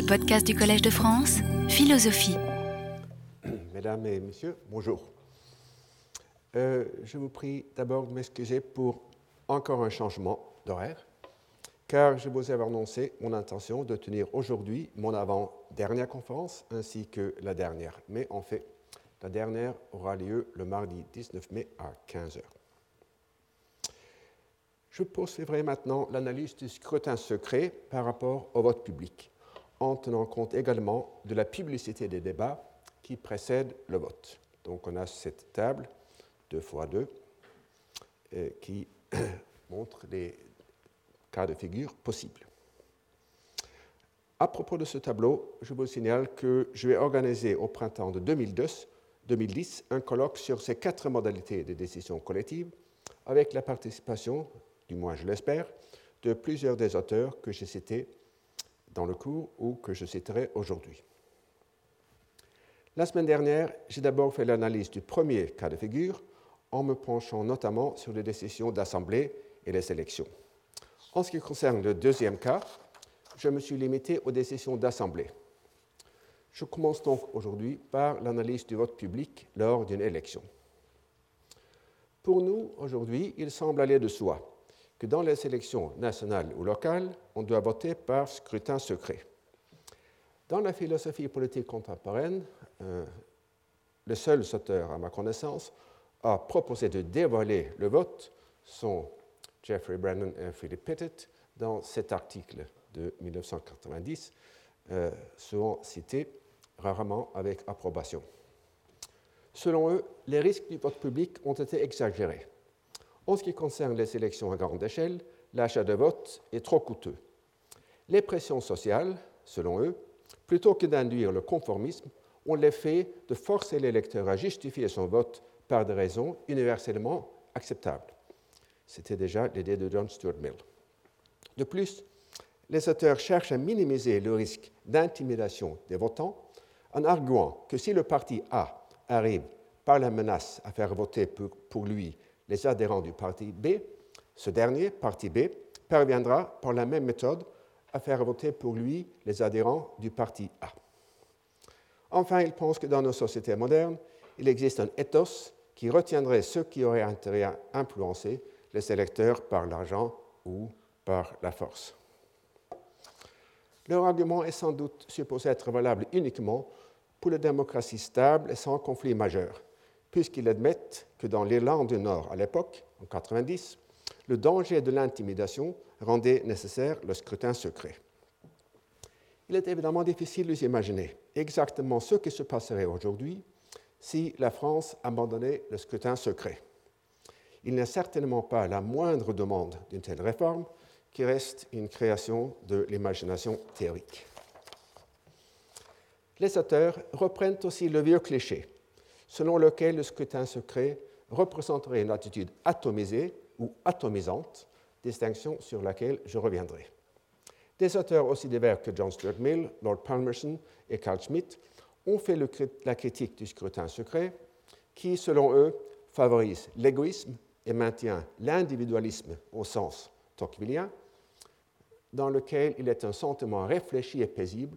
les podcasts du Collège de France, Philosophie. Mesdames et messieurs, bonjour. Euh, je vous prie d'abord de m'excuser pour encore un changement d'horaire, car je vous avais annoncé mon intention de tenir aujourd'hui mon avant-dernière conférence ainsi que la dernière. Mais en fait, la dernière aura lieu le mardi 19 mai à 15 h. Je poursuivrai maintenant l'analyse du scrutin secret par rapport au vote public, en tenant compte également de la publicité des débats qui précèdent le vote. Donc on a cette table 2 x 2 qui montre les cas de figure possibles. À propos de ce tableau, je vous signale que je vais organiser au printemps de 2010 un colloque sur ces quatre modalités de décision collective avec la participation du moins je l'espère, de plusieurs des auteurs que j'ai cités dans le cours ou que je citerai aujourd'hui. La semaine dernière, j'ai d'abord fait l'analyse du premier cas de figure en me penchant notamment sur les décisions d'assemblée et les élections. En ce qui concerne le deuxième cas, je me suis limité aux décisions d'assemblée. Je commence donc aujourd'hui par l'analyse du vote public lors d'une élection. Pour nous, aujourd'hui, il semble aller de soi que dans les élections nationales ou locales, on doit voter par scrutin secret. Dans la philosophie politique contemporaine, euh, les seuls auteurs, à ma connaissance, à proposer de dévoiler le vote sont Jeffrey Brennan et Philip Pettit dans cet article de 1990, euh, souvent cité, rarement avec approbation. Selon eux, les risques du vote public ont été exagérés. En ce qui concerne les élections à grande échelle, l'achat de vote est trop coûteux. Les pressions sociales, selon eux, plutôt que d'induire le conformisme, ont l'effet de forcer l'électeur à justifier son vote par des raisons universellement acceptables. C'était déjà l'idée de John Stuart Mill. De plus, les auteurs cherchent à minimiser le risque d'intimidation des votants en arguant que si le parti A arrive par la menace à faire voter pour lui les adhérents du parti B, ce dernier, parti B, parviendra par la même méthode à faire voter pour lui les adhérents du parti A. Enfin, il pense que dans nos sociétés modernes, il existe un ethos qui retiendrait ceux qui auraient intérêt à influencer les électeurs par l'argent ou par la force. Leur argument est sans doute supposé être valable uniquement pour les démocraties stables et sans conflit majeur, puisqu'ils admettent que dans l'Irlande du Nord à l'époque, en 90, le danger de l'intimidation rendait nécessaire le scrutin secret. Il est évidemment difficile de s'imaginer exactement ce qui se passerait aujourd'hui si la France abandonnait le scrutin secret. Il n'est certainement pas la moindre demande d'une telle réforme qui reste une création de l'imagination théorique. Les auteurs reprennent aussi le vieux cliché selon lequel le scrutin secret représenterait une attitude atomisée ou atomisante, distinction sur laquelle je reviendrai. Des auteurs aussi divers que John Stuart Mill, Lord Palmerston et Carl Schmitt ont fait la critique du scrutin secret qui, selon eux, favorise l'égoïsme et maintient l'individualisme au sens tocquevillien, dans lequel il est un sentiment réfléchi et paisible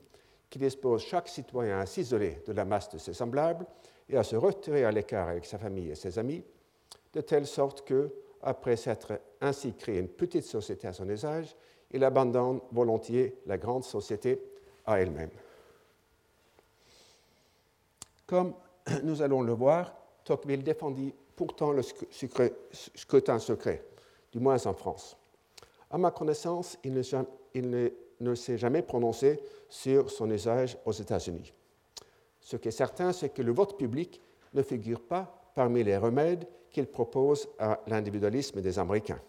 qui dispose chaque citoyen à s'isoler de la masse de ses semblables et à se retirer à l'écart avec sa famille et ses amis, de telle sorte que, après s'être ainsi créé une petite société à son usage, il abandonne volontiers la grande société à elle-même. Comme nous allons le voir, Tocqueville défendit pourtant le scrutin secret, du moins en France. À ma connaissance, il ne, ne s'est jamais prononcé sur son usage aux États-Unis. Ce qui est certain, c'est que le vote public ne figure pas parmi les remèdes qu'il propose à l'individualisme des Américains.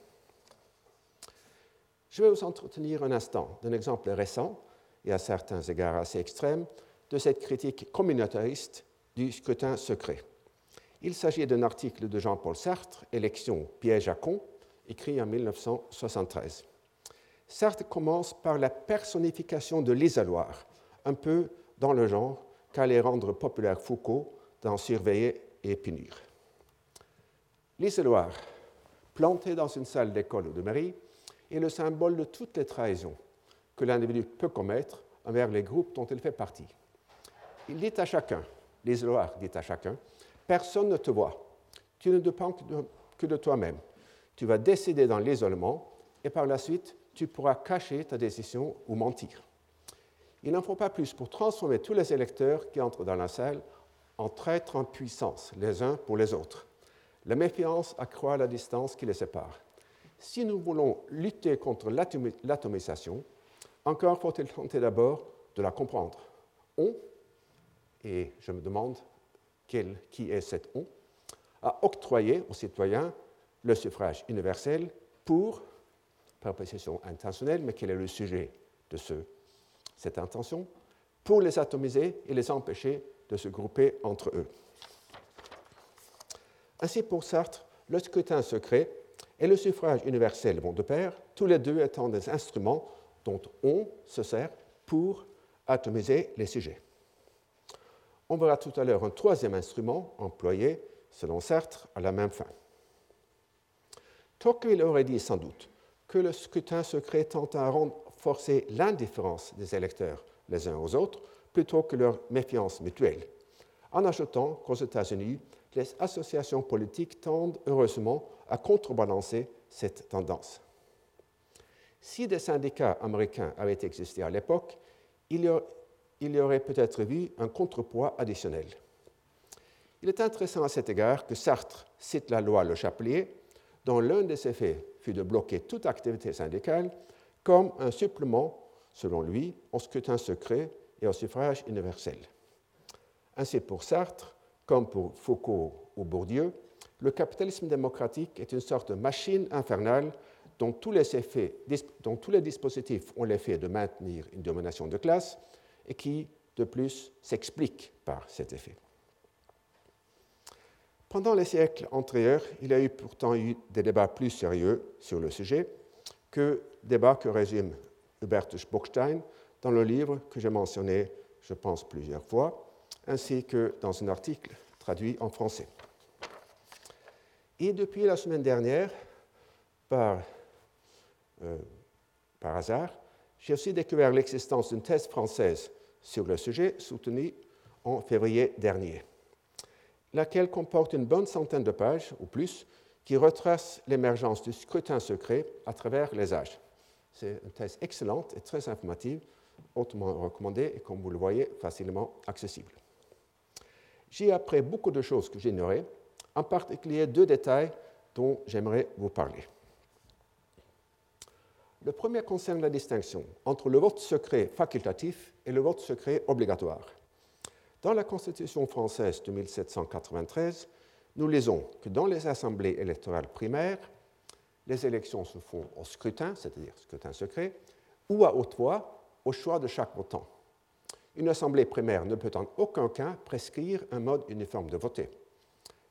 Je vais vous entretenir un instant d'un exemple récent, et à certains égards assez extrême, de cette critique communautariste du scrutin secret. Il s'agit d'un article de Jean-Paul Sartre, Élection, piège à con, écrit en 1973. Sartre commence par la personnification de l'isoloir, un peu dans le genre qu'allait rendre populaire Foucault dans Surveiller et punir. L'isoloir, planté dans une salle d'école ou de mairie, est le symbole de toutes les trahisons que l'individu peut commettre envers les groupes dont elle fait partie. Il dit à chacun, l'isoloir dit à chacun, personne ne te voit, tu ne dépends que de toi-même. Tu vas décider dans l'isolement et par la suite, tu pourras cacher ta décision ou mentir. Il n'en faut pas plus pour transformer tous les électeurs qui entrent dans la salle en traîtres en puissance, les uns pour les autres. La méfiance accroît la distance qui les sépare. Si nous voulons lutter contre l'atomisation, encore faut-il tenter d'abord de la comprendre. On, et je me demande qui est cet on, a octroyé aux citoyens le suffrage universel pour, par intentionnelle, mais quel est le sujet de ce, cette intention, pour les atomiser et les empêcher de se grouper entre eux. Ainsi, pour Sartre, le scrutin secret et le suffrage universel vont de pair, tous les deux étant des instruments dont on se sert pour atomiser les sujets. On verra tout à l'heure un troisième instrument employé, selon Sartre, à la même fin. Tocqueville aurait dit sans doute que le scrutin secret tend à renforcer l'indifférence des électeurs les uns aux autres plutôt que leur méfiance mutuelle, en ajoutant qu'aux États-Unis, les associations politiques tendent heureusement à contrebalancer cette tendance. Si des syndicats américains avaient existé à l'époque, il y aurait peut-être vu un contrepoids additionnel. Il est intéressant à cet égard que Sartre cite la loi Le Chapelier, dont l'un des effets fut de bloquer toute activité syndicale comme un supplément, selon lui, au scrutin secret et au suffrage universel. Ainsi pour Sartre, comme pour Foucault ou Bourdieu, le capitalisme démocratique est une sorte de machine infernale dont tous les, effets, dont tous les dispositifs ont l'effet de maintenir une domination de classe et qui, de plus, s'explique par cet effet. Pendant les siècles antérieurs, il y a eu pourtant eu des débats plus sérieux sur le sujet que débats que résume Hubertus Bockstein dans le livre que j'ai mentionné, je pense, plusieurs fois, ainsi que dans un article traduit en français. Et depuis la semaine dernière, par euh, par hasard, j'ai aussi découvert l'existence d'une thèse française sur le sujet soutenue en février dernier, laquelle comporte une bonne centaine de pages ou plus qui retrace l'émergence du scrutin secret à travers les âges. C'est une thèse excellente et très informative, hautement recommandée et, comme vous le voyez, facilement accessible. J'y ai appris beaucoup de choses que j'ignorais, en particulier deux détails dont j'aimerais vous parler. Le premier concerne la distinction entre le vote secret facultatif et le vote secret obligatoire. Dans la Constitution française de 1793, nous lisons que dans les assemblées électorales primaires, les élections se font au scrutin, c'est-à-dire scrutin secret, ou à haute voix, au choix de chaque votant. Une assemblée primaire ne peut en aucun cas prescrire un mode uniforme de voter.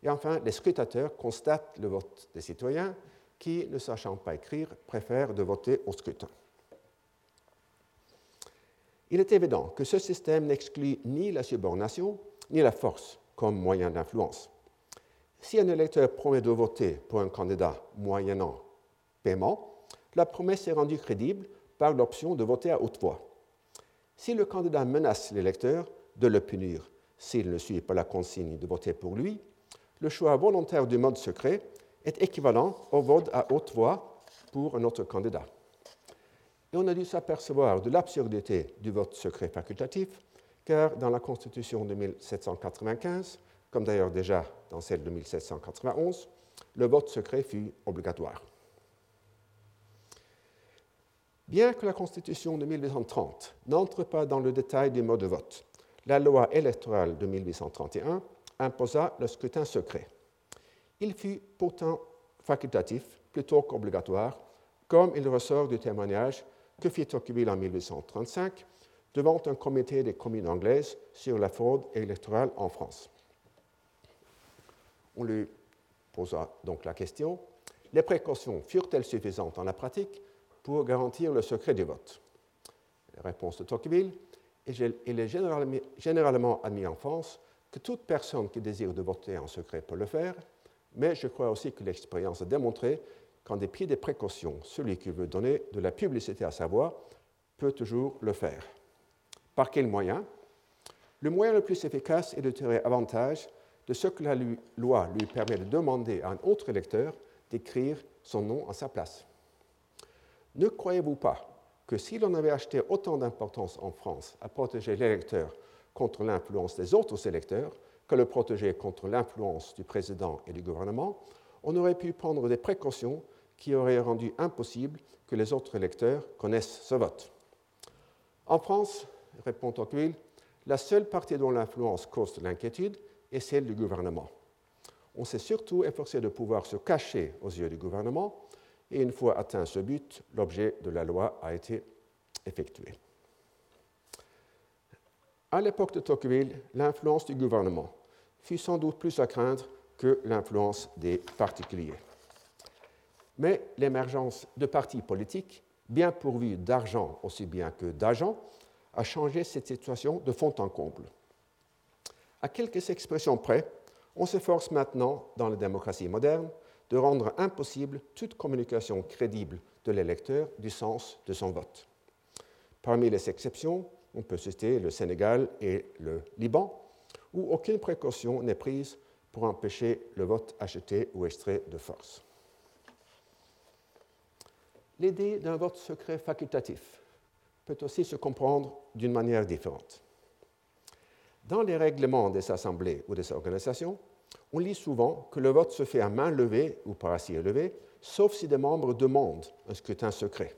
Et enfin, les scrutateurs constatent le vote des citoyens qui, ne sachant pas écrire, préfèrent de voter au scrutin. Il est évident que ce système n'exclut ni la subordination ni la force comme moyen d'influence. Si un électeur promet de voter pour un candidat moyennant paiement, la promesse est rendue crédible par l'option de voter à haute voix. Si le candidat menace l'électeur de le punir s'il ne suit pas la consigne de voter pour lui, le choix volontaire du mode secret est équivalent au vote à haute voix pour un autre candidat. Et on a dû s'apercevoir de l'absurdité du vote secret facultatif, car dans la Constitution de 1795, comme d'ailleurs déjà dans celle de 1791, le vote secret fut obligatoire. Bien que la Constitution de 1830 n'entre pas dans le détail du mode de vote, la loi électorale de 1831 imposa le scrutin secret il fut pourtant facultatif plutôt qu'obligatoire, comme il ressort du témoignage que fit Tocqueville en 1835 devant un comité des communes anglaises sur la fraude électorale en France. On lui posa donc la question les précautions furent-elles suffisantes en la pratique pour garantir le secret du vote réponse de Tocqueville il est généralement admis en France que toute personne qui désire de voter en secret peut le faire, mais je crois aussi que l'expérience a démontré qu'en dépit des précautions, celui qui veut donner de la publicité à sa voix peut toujours le faire. Par quel moyen Le moyen le plus efficace est de tirer avantage de ce que la loi lui permet de demander à un autre électeur d'écrire son nom à sa place. Ne croyez-vous pas que si l'on avait acheté autant d'importance en France à protéger l'électeur contre l'influence des autres électeurs que le protéger contre l'influence du président et du gouvernement, on aurait pu prendre des précautions qui auraient rendu impossible que les autres électeurs connaissent ce vote. En France, répond Tocqueville, la seule partie dont l'influence cause de l'inquiétude est celle du gouvernement. On s'est surtout efforcé de pouvoir se cacher aux yeux du gouvernement, et une fois atteint ce but, l'objet de la loi a été effectué. À l'époque de Tocqueville, l'influence du gouvernement fut sans doute plus à craindre que l'influence des particuliers. Mais l'émergence de partis politiques, bien pourvus d'argent aussi bien que d'agents, a changé cette situation de fond en comble. À quelques expressions près, on s'efforce maintenant, dans la démocratie moderne, de rendre impossible toute communication crédible de l'électeur du sens de son vote. Parmi les exceptions, on peut citer le Sénégal et le Liban, où aucune précaution n'est prise pour empêcher le vote acheté ou extrait de force. L'idée d'un vote secret facultatif peut aussi se comprendre d'une manière différente. Dans les règlements des assemblées ou des organisations, on lit souvent que le vote se fait à main levée ou par assis élevé, sauf si des membres demandent un scrutin secret.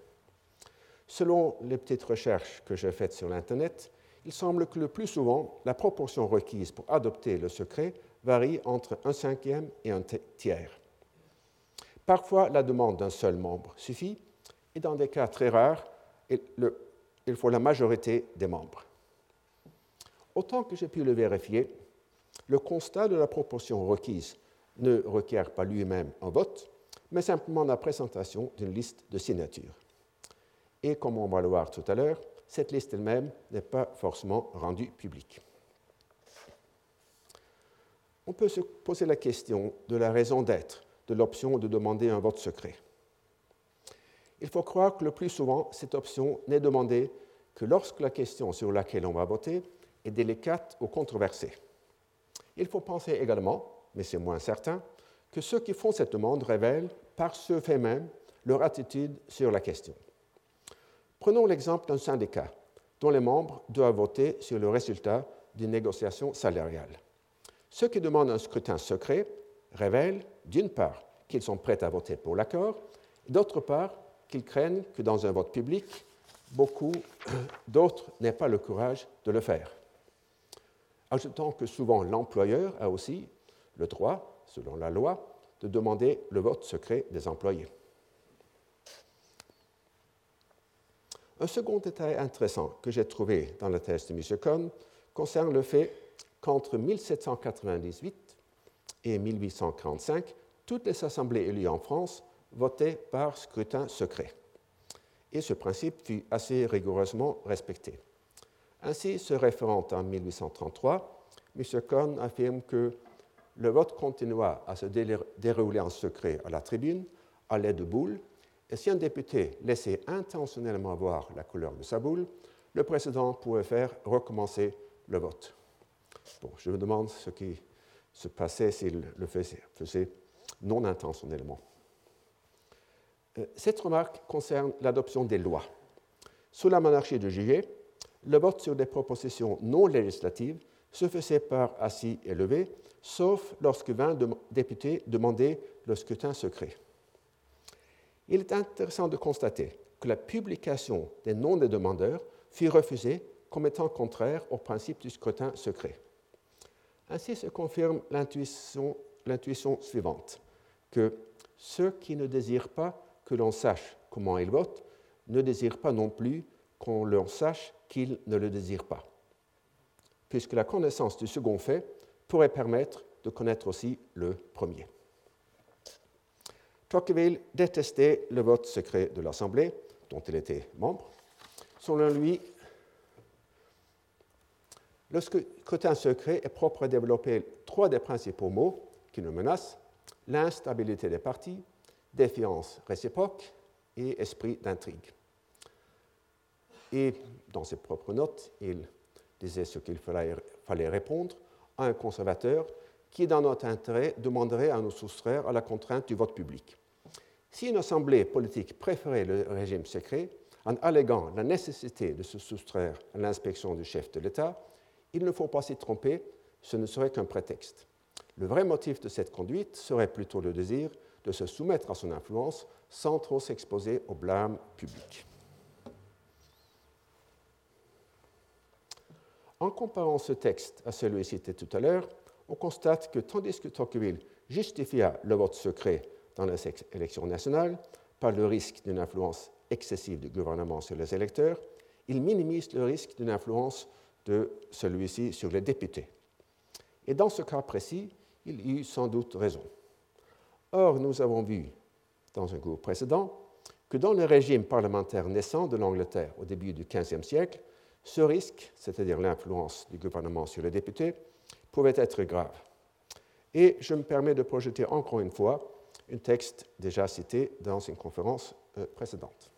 Selon les petites recherches que j'ai faites sur l'Internet, il semble que le plus souvent, la proportion requise pour adopter le secret varie entre un cinquième et un tiers. Parfois, la demande d'un seul membre suffit, et dans des cas très rares, il faut la majorité des membres. Autant que j'ai pu le vérifier, le constat de la proportion requise ne requiert pas lui-même un vote, mais simplement la présentation d'une liste de signatures. Et comme on va le voir tout à l'heure, cette liste elle-même n'est pas forcément rendue publique. On peut se poser la question de la raison d'être de l'option de demander un vote secret. Il faut croire que le plus souvent, cette option n'est demandée que lorsque la question sur laquelle on va voter est délicate ou controversée. Il faut penser également, mais c'est moins certain, que ceux qui font cette demande révèlent par ce fait même leur attitude sur la question. Prenons l'exemple d'un syndicat dont les membres doivent voter sur le résultat d'une négociation salariale. Ceux qui demandent un scrutin secret révèlent, d'une part, qu'ils sont prêts à voter pour l'accord, d'autre part, qu'ils craignent que dans un vote public, beaucoup d'autres n'aient pas le courage de le faire. Ajoutons que souvent l'employeur a aussi le droit, selon la loi, de demander le vote secret des employés. Un second détail intéressant que j'ai trouvé dans la thèse de M. Cohn concerne le fait qu'entre 1798 et 1845, toutes les assemblées élues en France votaient par scrutin secret. Et ce principe fut assez rigoureusement respecté. Ainsi, se référant en 1833, M. Cohn affirme que le vote continua à se dérouler en secret à la tribune à l'aide de boules, et si un député laissait intentionnellement voir la couleur de sa boule, le président pouvait faire recommencer le vote. Bon, je me demande ce qui se passait s'il le faisait, non intentionnellement. Euh, cette remarque concerne l'adoption des lois. Sous la monarchie de Juillet, le vote sur des propositions non législatives se faisait par assis et levé, sauf lorsque 20 députés demandaient le scrutin secret. Il est intéressant de constater que la publication des noms des demandeurs fut refusée comme étant contraire au principe du scrutin secret. Ainsi se confirme l'intuition suivante, que ceux qui ne désirent pas que l'on sache comment ils votent ne désirent pas non plus qu'on leur sache qu'ils ne le désirent pas, puisque la connaissance du second fait pourrait permettre de connaître aussi le premier. Tocqueville détestait le vote secret de l'Assemblée, dont il était membre. Selon lui, le scrutin secret est propre à développer trois des principaux mots qui nous menacent l'instabilité des partis, défiance réciproque et esprit d'intrigue. Et dans ses propres notes, il disait ce qu'il fallait répondre à un conservateur qui, dans notre intérêt, demanderait à nous soustraire à la contrainte du vote public. Si une assemblée politique préférait le régime secret, en alléguant la nécessité de se soustraire à l'inspection du chef de l'État, il ne faut pas s'y tromper, ce ne serait qu'un prétexte. Le vrai motif de cette conduite serait plutôt le désir de se soumettre à son influence sans trop s'exposer au blâme public. En comparant ce texte à celui cité tout à l'heure, on constate que tandis que Tocqueville justifia le vote secret dans les élections nationales par le risque d'une influence excessive du gouvernement sur les électeurs, il minimise le risque d'une influence de celui-ci sur les députés. Et dans ce cas précis, il eut sans doute raison. Or, nous avons vu dans un cours précédent que dans le régime parlementaire naissant de l'Angleterre au début du XVe siècle, ce risque, c'est-à-dire l'influence du gouvernement sur les députés, pouvait être grave. Et je me permets de projeter encore une fois un texte déjà cité dans une conférence euh, précédente.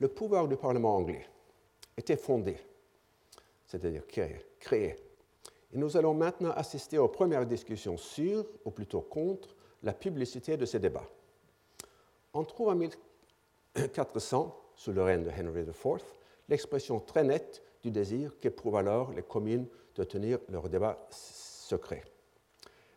Le pouvoir du Parlement anglais était fondé, c'est-à-dire créé, Et nous allons maintenant assister aux premières discussions sur, ou plutôt contre, la publicité de ces débats. On trouve en 1400, sous le règne de Henry IV, l'expression très nette du désir qu'éprouvent alors les communes de tenir leurs débats secrets.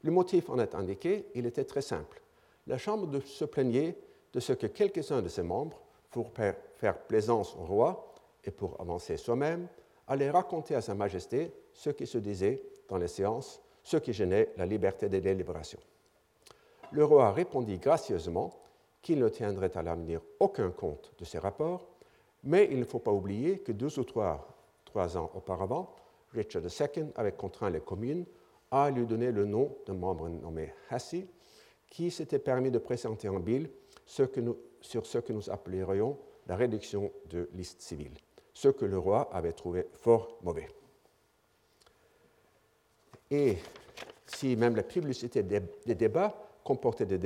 Le motif en est indiqué, il était très simple. La Chambre se plaignait de ce que quelques-uns de ses membres, pour faire plaisance au roi et pour avancer soi-même, allaient raconter à Sa Majesté ce qui se disait dans les séances, ce qui gênait la liberté des délibérations. Le roi répondit gracieusement qu'il ne tiendrait à l'avenir aucun compte de ces rapports, mais il ne faut pas oublier que deux ou trois, trois ans auparavant, Richard II avait contraint les communes à lui donner le nom d'un membre nommé Hassie, qui s'était permis de présenter en bill sur ce que nous appellerions la réduction de liste civile, ce que le roi avait trouvé fort mauvais. Et si même la publicité des, débats comportait des,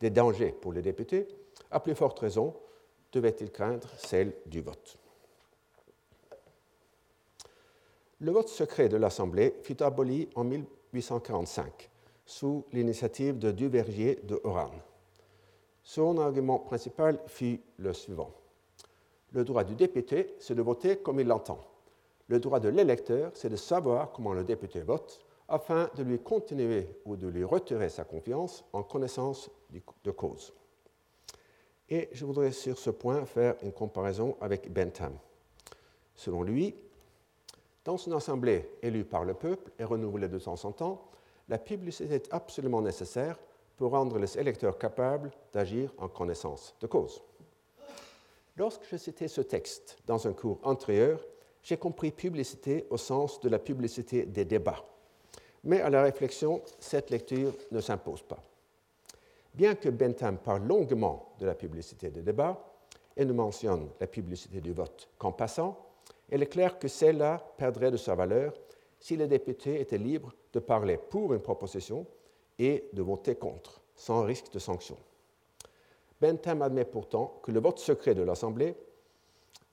des dangers pour les députés, à plus forte raison devait-il craindre celle du vote. Le vote secret de l'Assemblée fut aboli en 1845 sous l'initiative de Duvergier de Oran. Son argument principal fut le suivant. Le droit du député, c'est de voter comme il l'entend. Le droit de l'électeur, c'est de savoir comment le député vote afin de lui continuer ou de lui retirer sa confiance en connaissance de cause. Et je voudrais sur ce point faire une comparaison avec Bentham. Selon lui, dans une assemblée élue par le peuple et renouvelée de temps en temps, la publicité est absolument nécessaire pour rendre les électeurs capables d'agir en connaissance de cause. Lorsque je citais ce texte dans un cours antérieur, j'ai compris publicité au sens de la publicité des débats. Mais à la réflexion, cette lecture ne s'impose pas. Bien que Bentham parle longuement de la publicité des débats et ne mentionne la publicité du vote qu'en passant, il est clair que celle-là perdrait de sa valeur si les députés étaient libres de parler pour une proposition et de voter contre, sans risque de sanction. Bentham admet pourtant que le vote secret de l'Assemblée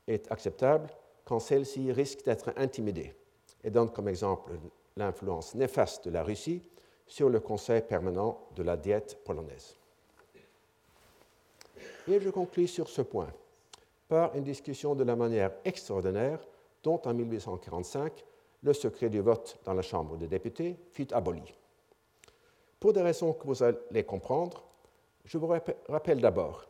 est acceptable quand celle-ci risque d'être intimidée et donne comme exemple l'influence néfaste de la Russie sur le Conseil permanent de la diète polonaise. Et je conclus sur ce point par une discussion de la manière extraordinaire dont en 1845 le secret du vote dans la Chambre des députés fut aboli. Pour des raisons que vous allez comprendre, je vous rappelle d'abord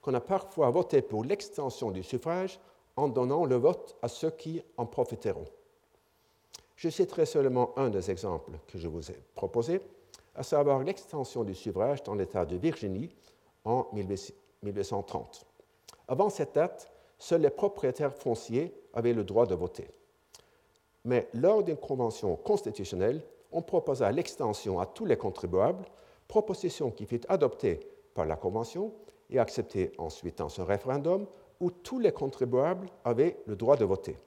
qu'on a parfois voté pour l'extension du suffrage en donnant le vote à ceux qui en profiteront. Je citerai seulement un des exemples que je vous ai proposés, à savoir l'extension du suffrage dans l'État de Virginie en 1830. Avant cette date, seuls les propriétaires fonciers avaient le droit de voter. Mais lors d'une convention constitutionnelle, on proposa l'extension à tous les contribuables, proposition qui fut adoptée par la Convention et acceptée ensuite dans un référendum où tous les contribuables avaient le droit de voter.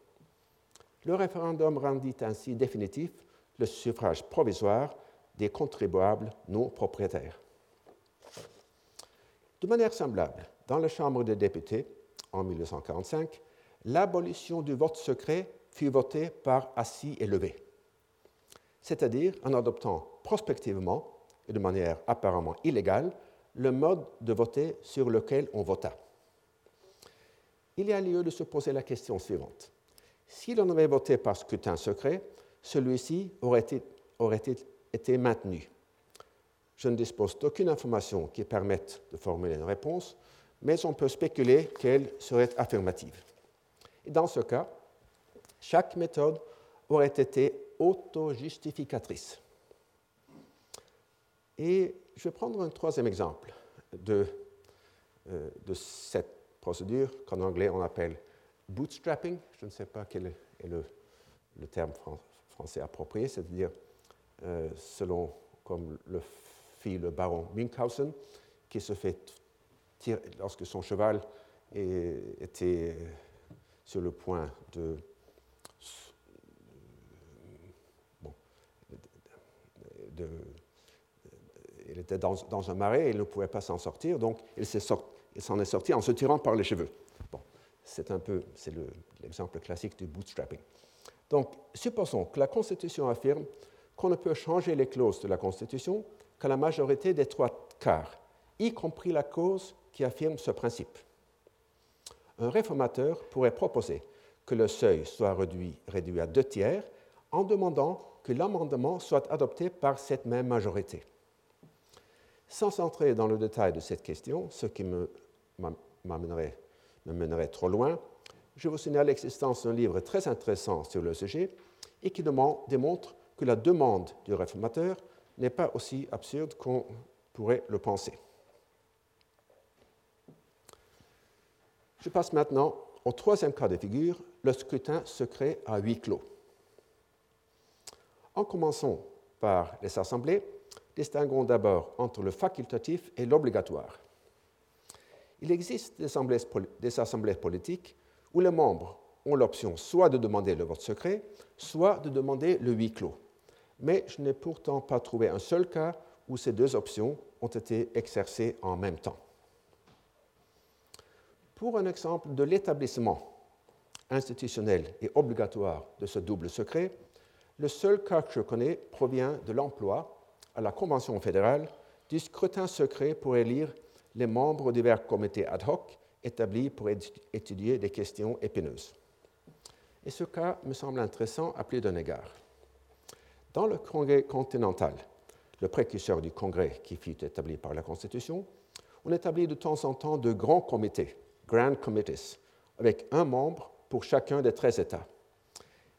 Le référendum rendit ainsi définitif le suffrage provisoire des contribuables non propriétaires. De manière semblable, dans la Chambre des députés, en 1945, l'abolition du vote secret fut votée par assis et levé, c'est-à-dire en adoptant prospectivement et de manière apparemment illégale le mode de voter sur lequel on vota. Il y a lieu de se poser la question suivante. Si l'on avait voté par scrutin secret, celui-ci aurait, aurait été maintenu. Je ne dispose d'aucune information qui permette de formuler une réponse, mais on peut spéculer qu'elle serait affirmative. Dans ce cas, chaque méthode aurait été auto-justificatrice. Et je vais prendre un troisième exemple de, euh, de cette procédure qu'en anglais on appelle bootstrapping. Je ne sais pas quel est le, terme français approprié, c'est-à-dire euh, selon comme le fit le baron Münchhausen, qui se fait tirer lorsque son cheval était sur le point de de, il était dans, un marais et il ne pouvait pas s'en sortir, donc il s'en est sorti en se tirant par les cheveux. C'est un peu, c'est l'exemple classique du bootstrapping. Donc, supposons que la Constitution affirme qu'on ne peut changer les clauses de la Constitution qu'à la majorité des trois quarts, y compris la cause qui affirme ce principe. Un réformateur pourrait proposer que le seuil soit réduit, réduit à deux tiers en demandant que l'amendement soit adopté par cette même majorité. Sans entrer dans le détail de cette question, ce qui m'amènerait, me mènerait trop loin, je vous signale l'existence d'un livre très intéressant sur le sujet et qui démontre que la demande du réformateur n'est pas aussi absurde qu'on pourrait le penser. Je passe maintenant au troisième cas de figure, le scrutin secret à huis clos. En commençant par les assemblées, distinguons d'abord entre le facultatif et l'obligatoire. Il existe des assemblées, politiques où les membres ont l'option soit de demander le vote secret, soit de demander le huis clos. Mais je n'ai pourtant pas trouvé un seul cas où ces deux options ont été exercées en même temps. Pour un exemple de l'établissement institutionnel et obligatoire de ce double secret, le seul cas que je connais provient de l'emploi à la Convention fédérale du scrutin secret pour élire les membres divers comités ad hoc établis pour étudier des questions épineuses. Et ce cas me semble intéressant à plus d'un égard. Dans le Congrès continental, le précurseur du Congrès qui fut établi par la Constitution, on établit de temps en temps de grands comités, grand committees, avec un membre pour chacun des 13 États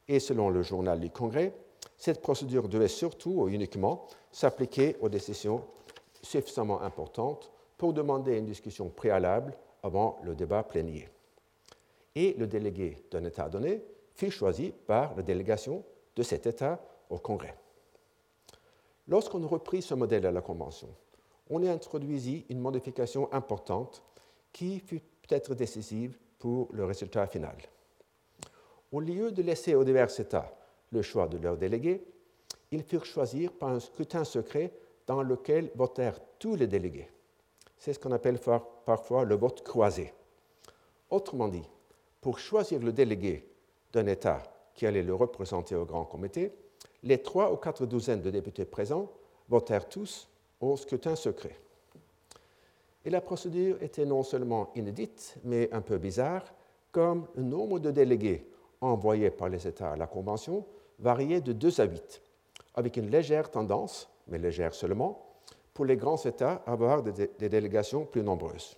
et selon le journal du Congrès, cette procédure devait surtout ou uniquement s'appliquer aux décisions suffisamment importantes pour demander une discussion préalable avant le débat plénier. Et le délégué d'un État donné fut choisi par la délégation de cet État au Congrès. Lorsqu'on reprit ce modèle à la Convention, on y introduisit une modification importante qui fut peut-être décisive pour le résultat final. Au lieu de laisser aux divers États le choix de leurs délégués, ils furent choisis par un scrutin secret dans lequel votèrent tous les délégués. C'est ce qu'on appelle parfois le vote croisé. Autrement dit, pour choisir le délégué d'un État qui allait le représenter au Grand Comité, les trois ou quatre douzaines de députés présents votèrent tous au scrutin secret. Et la procédure était non seulement inédite, mais un peu bizarre, comme le nombre de délégués envoyés par les États à la Convention variait de 2 à 8, avec une légère tendance, mais légère seulement, pour les grands États avoir des, délégations plus nombreuses.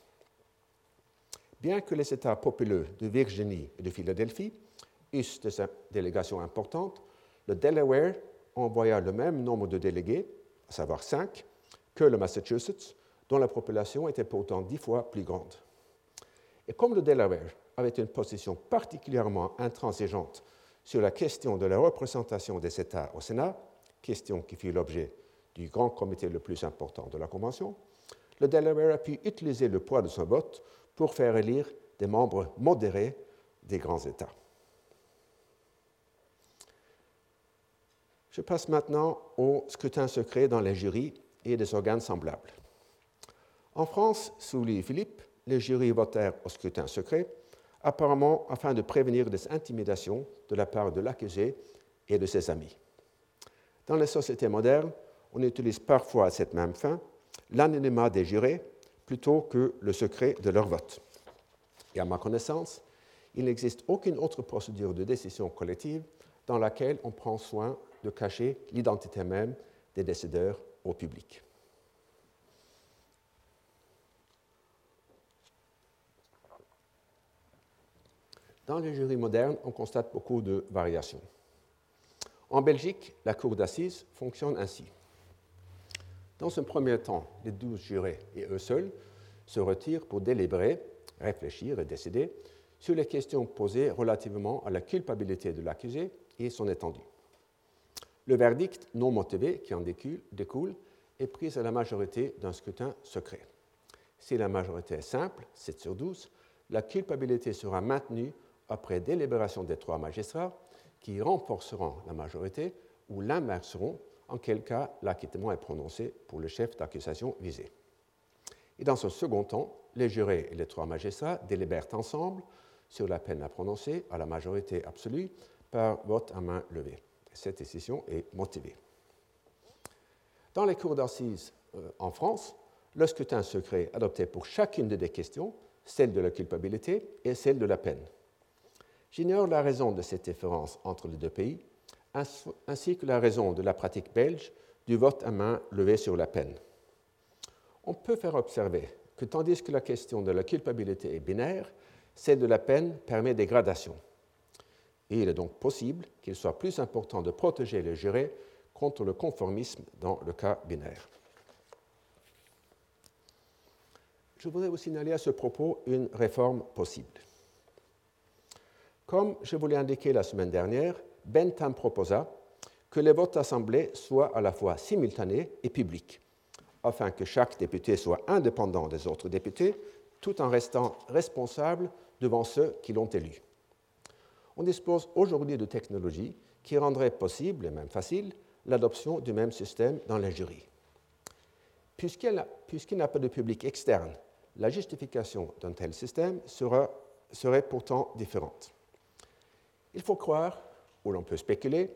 Bien que les États populeux de Virginie et de Philadelphie eussent des délégations importantes, le Delaware envoya le même nombre de délégués, à savoir 5, que le Massachusetts, dont la population était pourtant dix fois plus grande. Et comme le Delaware avait une position particulièrement intransigeante sur la question de la représentation des États au Sénat, question qui fut l'objet du grand comité le plus important de la Convention, le Delaware a pu utiliser le poids de son vote pour faire élire des membres modérés des grands États. Je passe maintenant au scrutin secret dans les jurys et des organes semblables. En France, sous Louis Philippe, les jurys votèrent au scrutin secret, apparemment afin de prévenir des intimidations de la part de l'accusé et de ses amis. Dans les sociétés modernes, on utilise parfois à cette même fin l'anonymat des jurés plutôt que le secret de leur vote. Et à ma connaissance, il n'existe aucune autre procédure de décision collective dans laquelle on prend soin de cacher l'identité même des décideurs au public. Dans les jurys modernes, on constate beaucoup de variations. En Belgique, la cour d'assises fonctionne ainsi. Dans un premier temps, les douze jurés et eux seuls se retirent pour délibérer, réfléchir et décider sur les questions posées relativement à la culpabilité de l'accusé et son étendue. Le verdict non motivé qui en découle, est pris à la majorité d'un scrutin secret. Si la majorité est simple, 7 sur 12, la culpabilité sera maintenue après délibération des trois magistrats qui renforceront la majorité ou l'inverseront en quel cas l'acquittement est prononcé pour le chef d'accusation visé. Et dans ce second temps, les jurés et les trois magistrats délibèrent ensemble sur la peine à prononcer à la majorité absolue par vote à main levée. Cette décision est motivée. Dans les cours d'assises euh, en France, le scrutin secret adopté pour chacune des questions, celle de la culpabilité et celle de la peine. J'ignore la raison de cette différence entre les deux pays, ainsi que la raison de la pratique belge du vote à main levée sur la peine. On peut faire observer que tandis que la question de la culpabilité est binaire, celle de la peine permet des gradations. Il est donc possible qu'il soit plus important de protéger les jurés contre le conformisme dans le cas binaire. Je voudrais vous signaler à ce propos une réforme possible. Comme je vous l'ai indiqué la semaine dernière, Bentham proposa que les votes assemblés soient à la fois simultanés et publics, afin que chaque député soit indépendant des autres députés, tout en restant responsable devant ceux qui l'ont élu. On dispose aujourd'hui de technologies qui rendraient possible, et même facile, l'adoption du même système dans les jurys. Puisqu'il n'a pas de public externe, la justification d'un tel système serait pourtant différente. Il faut croire, ou l'on peut spéculer,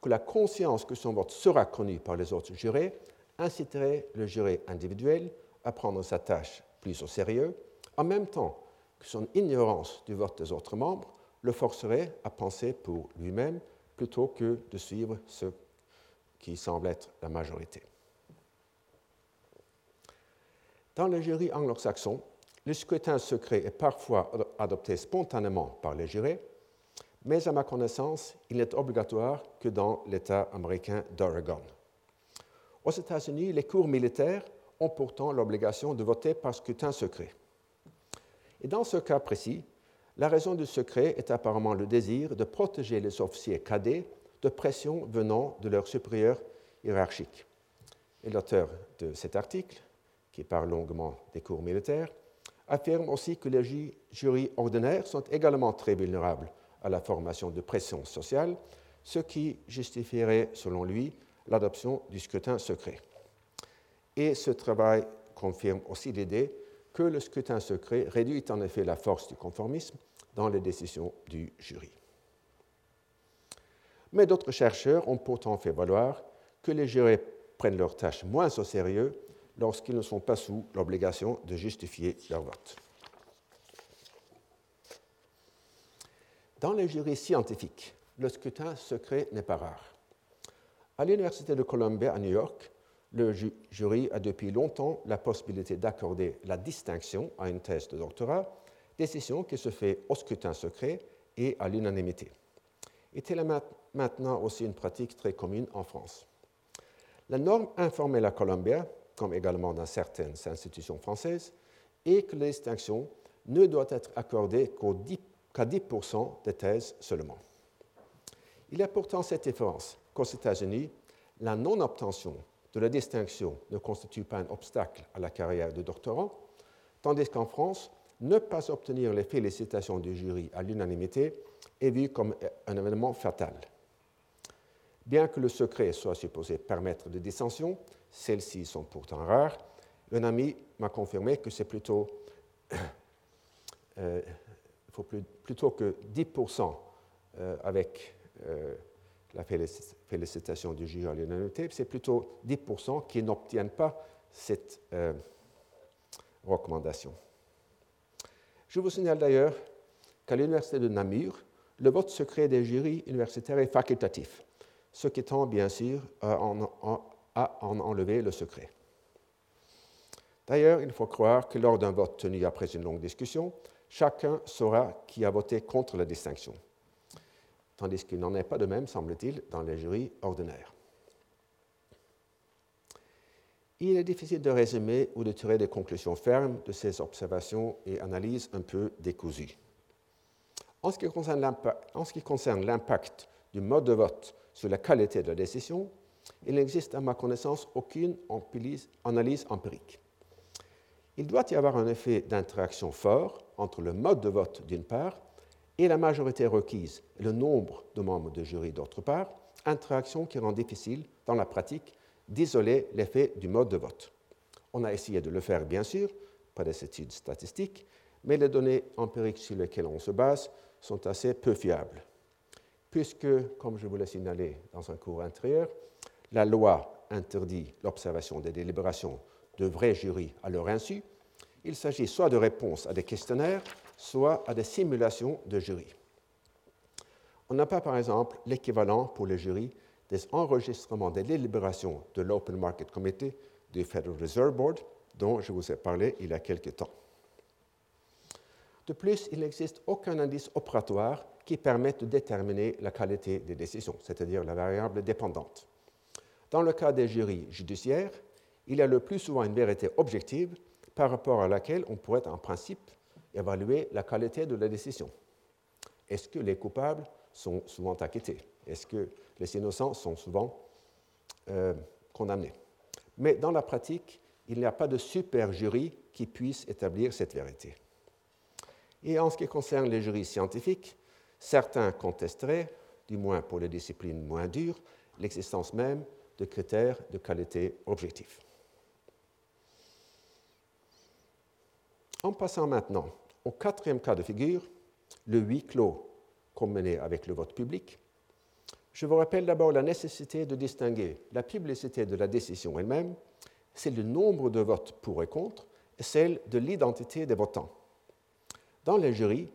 que la conscience que son vote sera connu par les autres jurés inciterait le juré individuel à prendre sa tâche plus au sérieux, en même temps que son ignorance du vote des autres membres le forcerait à penser pour lui-même plutôt que de suivre ce qui semble être la majorité. Dans les jurys anglo-saxons, le scrutin secret est parfois adopté spontanément par les jurés, mais à ma connaissance, il n'est obligatoire que dans l'État américain d'Oregon. Aux États-Unis, les cours militaires ont pourtant l'obligation de voter par scrutin secret. Et dans ce cas précis, la raison du secret est apparemment le désir de protéger les officiers cadets de pression venant de leurs supérieurs hiérarchiques. Et l'auteur de cet article, qui parle longuement des cours militaires, affirme aussi que les jurys ordinaires sont également très vulnérables à la formation de pression sociale, ce qui justifierait, selon lui, l'adoption du scrutin secret. Et ce travail confirme aussi l'idée que le scrutin secret réduit en effet la force du conformisme dans les décisions du jury. Mais d'autres chercheurs ont pourtant fait valoir que les jurés prennent leurs tâches moins au sérieux lorsqu'ils ne sont pas sous l'obligation de justifier leur vote. Dans les jurys scientifiques, le scrutin secret n'est pas rare. À l'Université de Columbia à New York, le jury a depuis longtemps la possibilité d'accorder la distinction à une thèse de doctorat, décision qui se fait au scrutin secret et à l'unanimité. Est-elle maintenant aussi une pratique très commune en France La norme informelle à Columbia, comme également dans certaines institutions françaises, est que la distinction ne doit être accordée qu'aux 10 qu'à 10% des thèses seulement. Il y a pourtant cette différence qu'aux États-Unis, la non-obtention de la distinction ne constitue pas un obstacle à la carrière de doctorant, tandis qu'en France, ne pas obtenir les félicitations du jury à l'unanimité est vu comme un événement fatal. Bien que le secret soit supposé permettre des dissensions, celles-ci sont pourtant rares, m'a confirmé que c'est plutôt, euh, faut plutôt que 10% euh, avec euh, la félicitation du jury à l'unanimité, c'est plutôt 10% qui n'obtiennent pas cette recommandation. Je vous signale d'ailleurs qu'à l'Université de Namur, le vote secret des jurys universitaires est facultatif, ce qui tend bien sûr à en, enlever le secret. D'ailleurs, il faut croire que lors d'un vote tenu après une longue discussion, chacun saura qui a voté contre la distinction, tandis qu'il n'en est pas de même, semble-t-il, dans les jurys ordinaires. Il est difficile de résumer ou de tirer des conclusions fermes de ces observations et analyses un peu décousues. En ce qui concerne l'impact du mode de vote sur la qualité de la décision, il n'existe à ma connaissance aucune analyse empirique. Il doit y avoir un effet d'interaction fort entre le mode de vote d'une part et la majorité requise le nombre de membres de jury d'autre part, interaction qui rend difficile dans la pratique d'isoler l'effet du mode de vote. On a essayé de le faire, bien sûr, pas des études statistiques, mais les données empiriques sur lesquelles on se base sont assez peu fiables, puisque, comme je vous l'ai signalé dans un cours intérieur, la loi interdit l'observation des délibérations de vrais jurys à leur insu. Il s'agit soit de réponses à des questionnaires, soit à des simulations de jury. On n'a pas, par exemple, l'équivalent pour les jurys des enregistrements des délibérations de l'Open Market Committee du Federal Reserve Board, dont je vous ai parlé il y a quelque temps. De plus, il n'existe aucun indice opératoire qui permette de déterminer la qualité des décisions, c'est-à-dire la variable dépendante. Dans le cas des jurys judiciaires, il y a le plus souvent une vérité objective par rapport à laquelle on pourrait en principe évaluer la qualité de la décision. Est-ce que les coupables sont souvent acquittés? Est-ce que les innocents sont souvent euh, condamnés? Mais dans la pratique, il n'y a pas de super jury qui puisse établir cette vérité. Et en ce qui concerne les jurys scientifiques, certains contesteraient, du moins pour les disciplines moins dures, l'existence même de critères de qualité objectifs. En passant maintenant au quatrième cas de figure, le huis clos combiné avec le vote public, je vous rappelle d'abord la nécessité de distinguer la publicité de la décision elle-même, celle du nombre de votes pour et contre, et celle de l'identité des votants. Dans les jurys,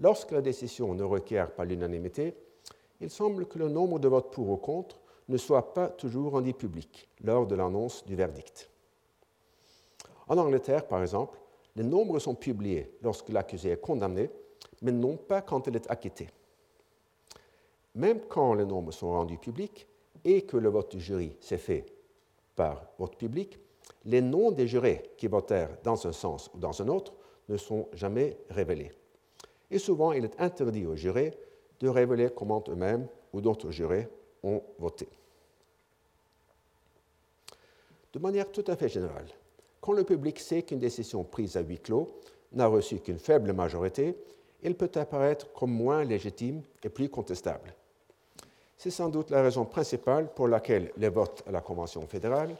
lorsque la décision ne requiert pas l'unanimité, il semble que le nombre de votes pour ou contre ne soit pas toujours rendu public lors de l'annonce du verdict. En Angleterre, par exemple, les nombres sont publiés lorsque l'accusé est condamné, mais non pas quand il est acquitté. Même quand les nombres sont rendus publics et que le vote du jury s'est fait par vote public, les noms des jurés qui votèrent dans un sens ou dans un autre ne sont jamais révélés. Et souvent, il est interdit aux jurés de révéler comment eux-mêmes ou d'autres jurés ont voté. De manière tout à fait générale, quand le public sait qu'une décision prise à huis clos n'a reçu qu'une faible majorité, il peut apparaître comme moins légitime et plus contestable. C'est sans doute la raison principale pour laquelle les votes à la Convention fédérale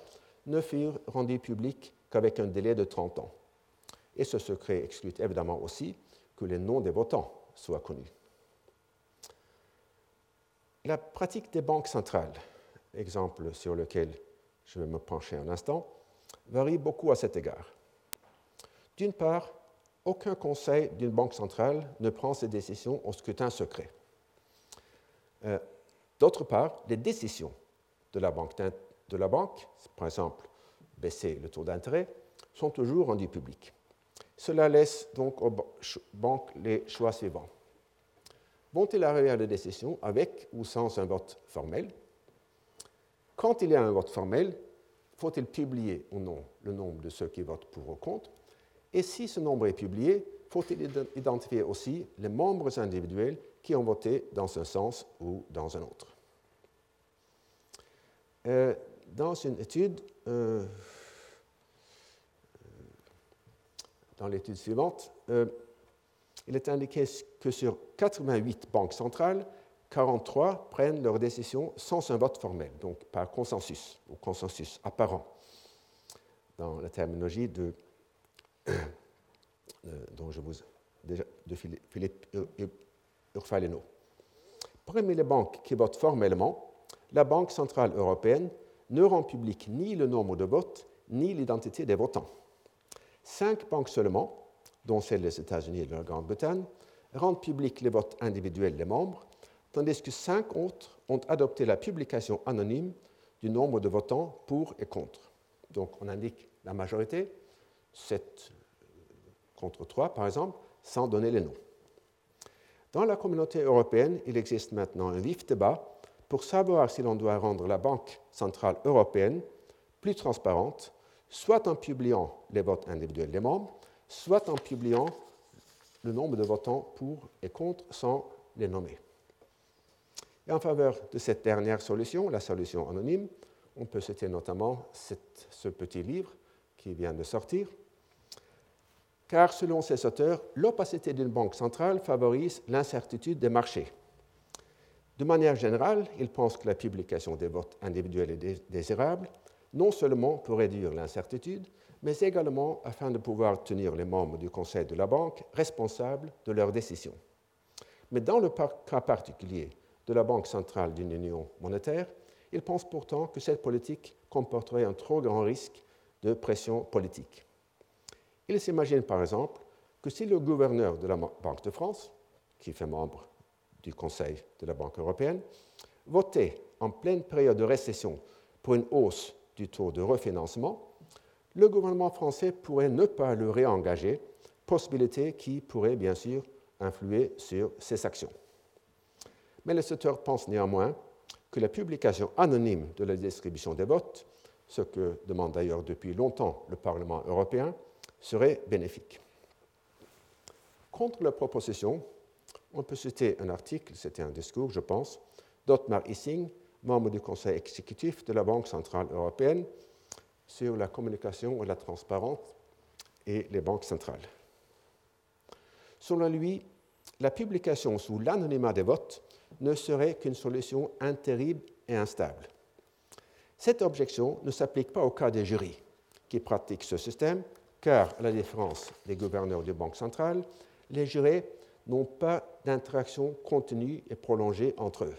ne furent rendus publics qu'avec un délai de 30 ans. Et ce secret exclut évidemment aussi que les noms des votants soient connus. La pratique des banques centrales, exemple sur lequel je vais me pencher un instant, varie beaucoup à cet égard. D'une part, aucun conseil d'une banque centrale ne prend ses décisions au scrutin secret. Euh, d'autre part, les décisions de la, banque, de la banque, par exemple baisser le taux d'intérêt, sont toujours rendues publiques. Cela laisse donc aux banques les choix suivants. Vont-ils arriver à la décision avec ou sans un vote formel? Quand il y a un vote formel, faut-il publier ou non le nombre de ceux qui votent pour ou contre Et si ce nombre est publié, faut-il identifier aussi les membres individuels qui ont voté dans un sens ou dans un autre euh, Dans une étude, euh, dans l'étude suivante, euh, il est indiqué que sur 88 banques centrales, 43 prennent leurs décisions sans un vote formel, donc par consensus ou consensus apparent, dans la terminologie de dont je vous Philippe Urfaleno. Parmi les banques qui votent formellement, la Banque centrale européenne ne rend public ni le nombre de votes ni l'identité des votants. Cinq banques seulement, dont celles des États-Unis et de la Grande-Bretagne, rendent publics les votes individuels des membres, tandis que cinq autres ont adopté la publication anonyme du nombre de votants pour et contre. Donc on indique la majorité, 7 contre 3 par exemple, sans donner les noms. Dans la communauté européenne, il existe maintenant un vif débat pour savoir si l'on doit rendre la Banque centrale européenne plus transparente, soit en publiant les votes individuels des membres, soit en publiant le nombre de votants pour et contre sans les nommer. Et en faveur de cette dernière solution, la solution anonyme, on peut citer notamment ce petit livre qui vient de sortir, car selon ces auteurs, l'opacité d'une banque centrale favorise l'incertitude des marchés. De manière générale, ils pensent que la publication des votes individuels est désirable, non seulement pour réduire l'incertitude, mais également afin de pouvoir tenir les membres du conseil de la banque responsables de leurs décisions. Mais dans le cas particulier de la Banque centrale d'une union monétaire, ils pensent pourtant que cette politique comporterait un trop grand risque de pression politique. Ils s'imaginent par exemple que si le gouverneur de la Banque de France, qui fait membre du Conseil de la Banque européenne, votait en pleine période de récession pour une hausse du taux de refinancement, le gouvernement français pourrait ne pas le réengager, possibilité qui pourrait bien sûr influer sur ses actions. Mais les auteurs pensent néanmoins que la publication anonyme de la distribution des votes, ce que demande d'ailleurs depuis longtemps le Parlement européen, serait bénéfique. Contre la proposition, on peut citer un article, c'était un discours, je pense, d'Otmar Issing, membre du Conseil exécutif de la Banque centrale européenne, sur la communication et la transparence et les banques centrales. Selon lui, la publication sous l'anonymat des votes ne serait qu'une solution intérible et instable. Cette objection ne s'applique pas au cas des jurys qui pratiquent ce système, car, à la différence des gouverneurs de banque centrale, les jurés n'ont pas d'interaction continue et prolongée entre eux.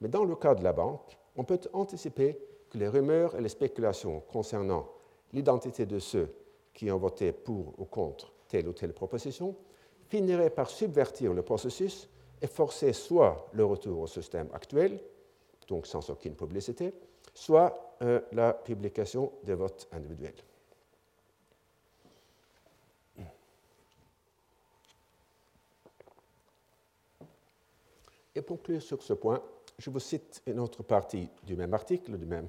Mais dans le cas de la banque, on peut anticiper que les rumeurs et les spéculations concernant l'identité de ceux qui ont voté pour ou contre telle ou telle proposition finiraient par subvertir le processus et forcer soit le retour au système actuel, donc sans aucune publicité, soit euh, la publication des votes individuels. Et pour conclure sur ce point, je vous cite une autre partie du même article, du même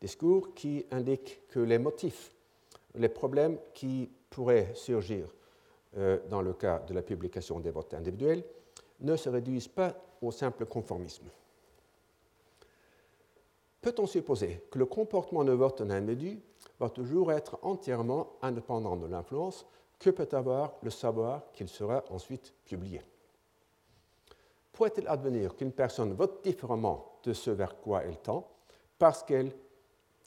discours, qui indique que les motifs, les problèmes qui pourraient surgir euh, dans le cas de la publication des votes individuels ne se réduisent pas au simple conformisme. Peut-on supposer que le comportement de vote d'un individu va toujours être entièrement indépendant de l'influence que peut avoir le savoir qu'il sera ensuite publié? Pourrait-il advenir qu'une personne vote différemment de ce vers quoi elle tend parce qu'elle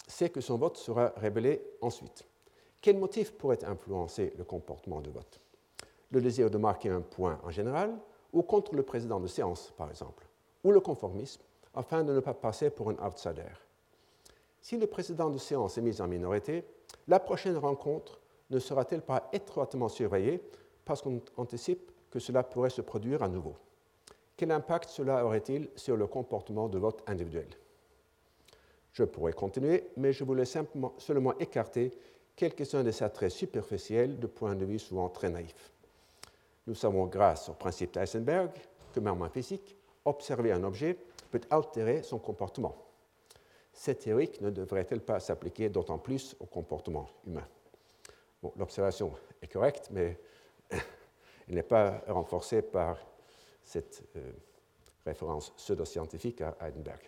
sait que son vote sera révélé ensuite? Quel motif pourrait influencer le comportement de vote? Le désir de marquer un point en général ou contre le président de séance, par exemple, ou le conformisme, afin de ne pas passer pour un outsider. Si le président de séance est mis en minorité, la prochaine rencontre ne sera-t-elle pas étroitement surveillée parce qu'on anticipe que cela pourrait se produire à nouveau? Quel impact cela aurait-il sur le comportement de vote individuel? Je pourrais continuer, mais je voulais simplement, seulement écarter quelques-uns des attraits superficiels de point de vue souvent très naïf. Nous savons, grâce au principe d'Eisenberg, que même en physique, observer un objet peut altérer son comportement. Cette théorie ne devrait-elle pas s'appliquer d'autant plus au comportement humain? L'observation est correcte, mais elle n'est pas renforcée par cette euh, référence pseudo-scientifique à Heidenberg.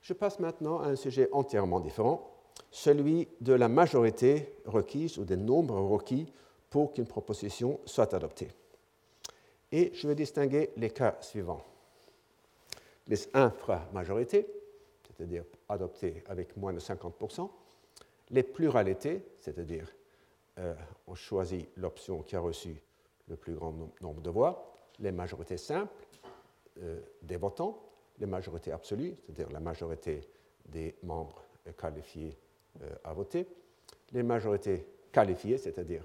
Je passe maintenant à un sujet entièrement différent, celui de la majorité requise ou des nombres requis pour qu'une proposition soit adoptée. Et je vais distinguer les cas suivants. Les inframajorités, c'est-à-dire adoptées avec moins de 50%, les pluralités, c'est-à-dire euh, on choisit l'option qui a reçu le plus grand nombre de voix, les majorités simples euh, des votants, les majorités absolues, c'est-à-dire la majorité des membres qualifiés à voter, les majorités qualifiées, c'est-à-dire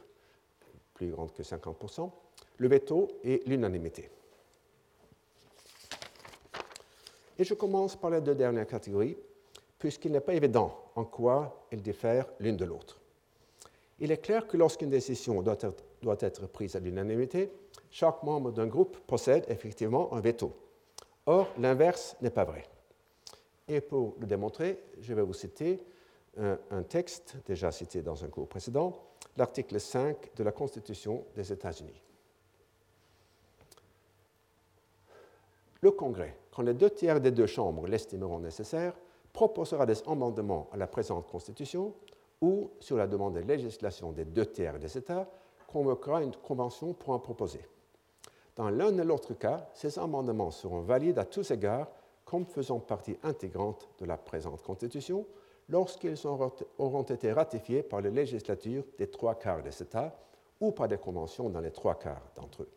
plus grandes que 50%, le veto et l'unanimité. Et je commence par les deux dernières catégories, puisqu'il n'est pas évident en quoi elles diffèrent l'une de l'autre. Il est clair que lorsqu'une décision doit être, prise à l'unanimité, chaque membre d'un groupe possède effectivement un veto. Or, l'inverse n'est pas vrai. Et pour le démontrer, je vais vous citer un texte déjà cité dans un cours précédent, l'article 5 de la Constitution des États-Unis. Le Congrès, quand les deux tiers des deux chambres l'estimeront nécessaire, proposera des amendements à la présente Constitution ou, sur la demande de législation des deux tiers des États, convoquera une convention pour en proposer. Dans l'un et l'autre cas, ces amendements seront valides à tous égards comme faisant partie intégrante de la présente Constitution lorsqu'ils auront été ratifiés par les législatures des trois quarts des États ou par des conventions dans les trois quarts d'entre eux,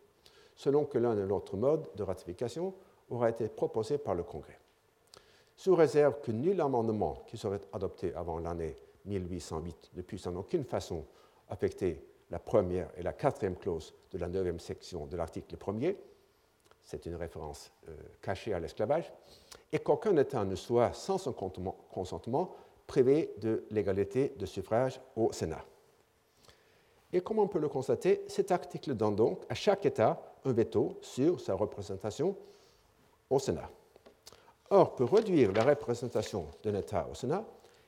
selon que l'un et l'autre mode de ratification aura été proposé par le Congrès. Sous réserve que nul amendement qui serait adopté avant l'année 1808 ne puisse en aucune façon affecter la première et la quatrième clause de la neuvième section de l'article 1er, c'est une référence euh, cachée à l'esclavage, et qu'aucun État ne soit, sans son consentement, privé de l'égalité de suffrage au Sénat. Et comme on peut le constater, cet article donne donc à chaque État un veto sur sa représentation au Sénat. Or, pour réduire la représentation d'un État au Sénat,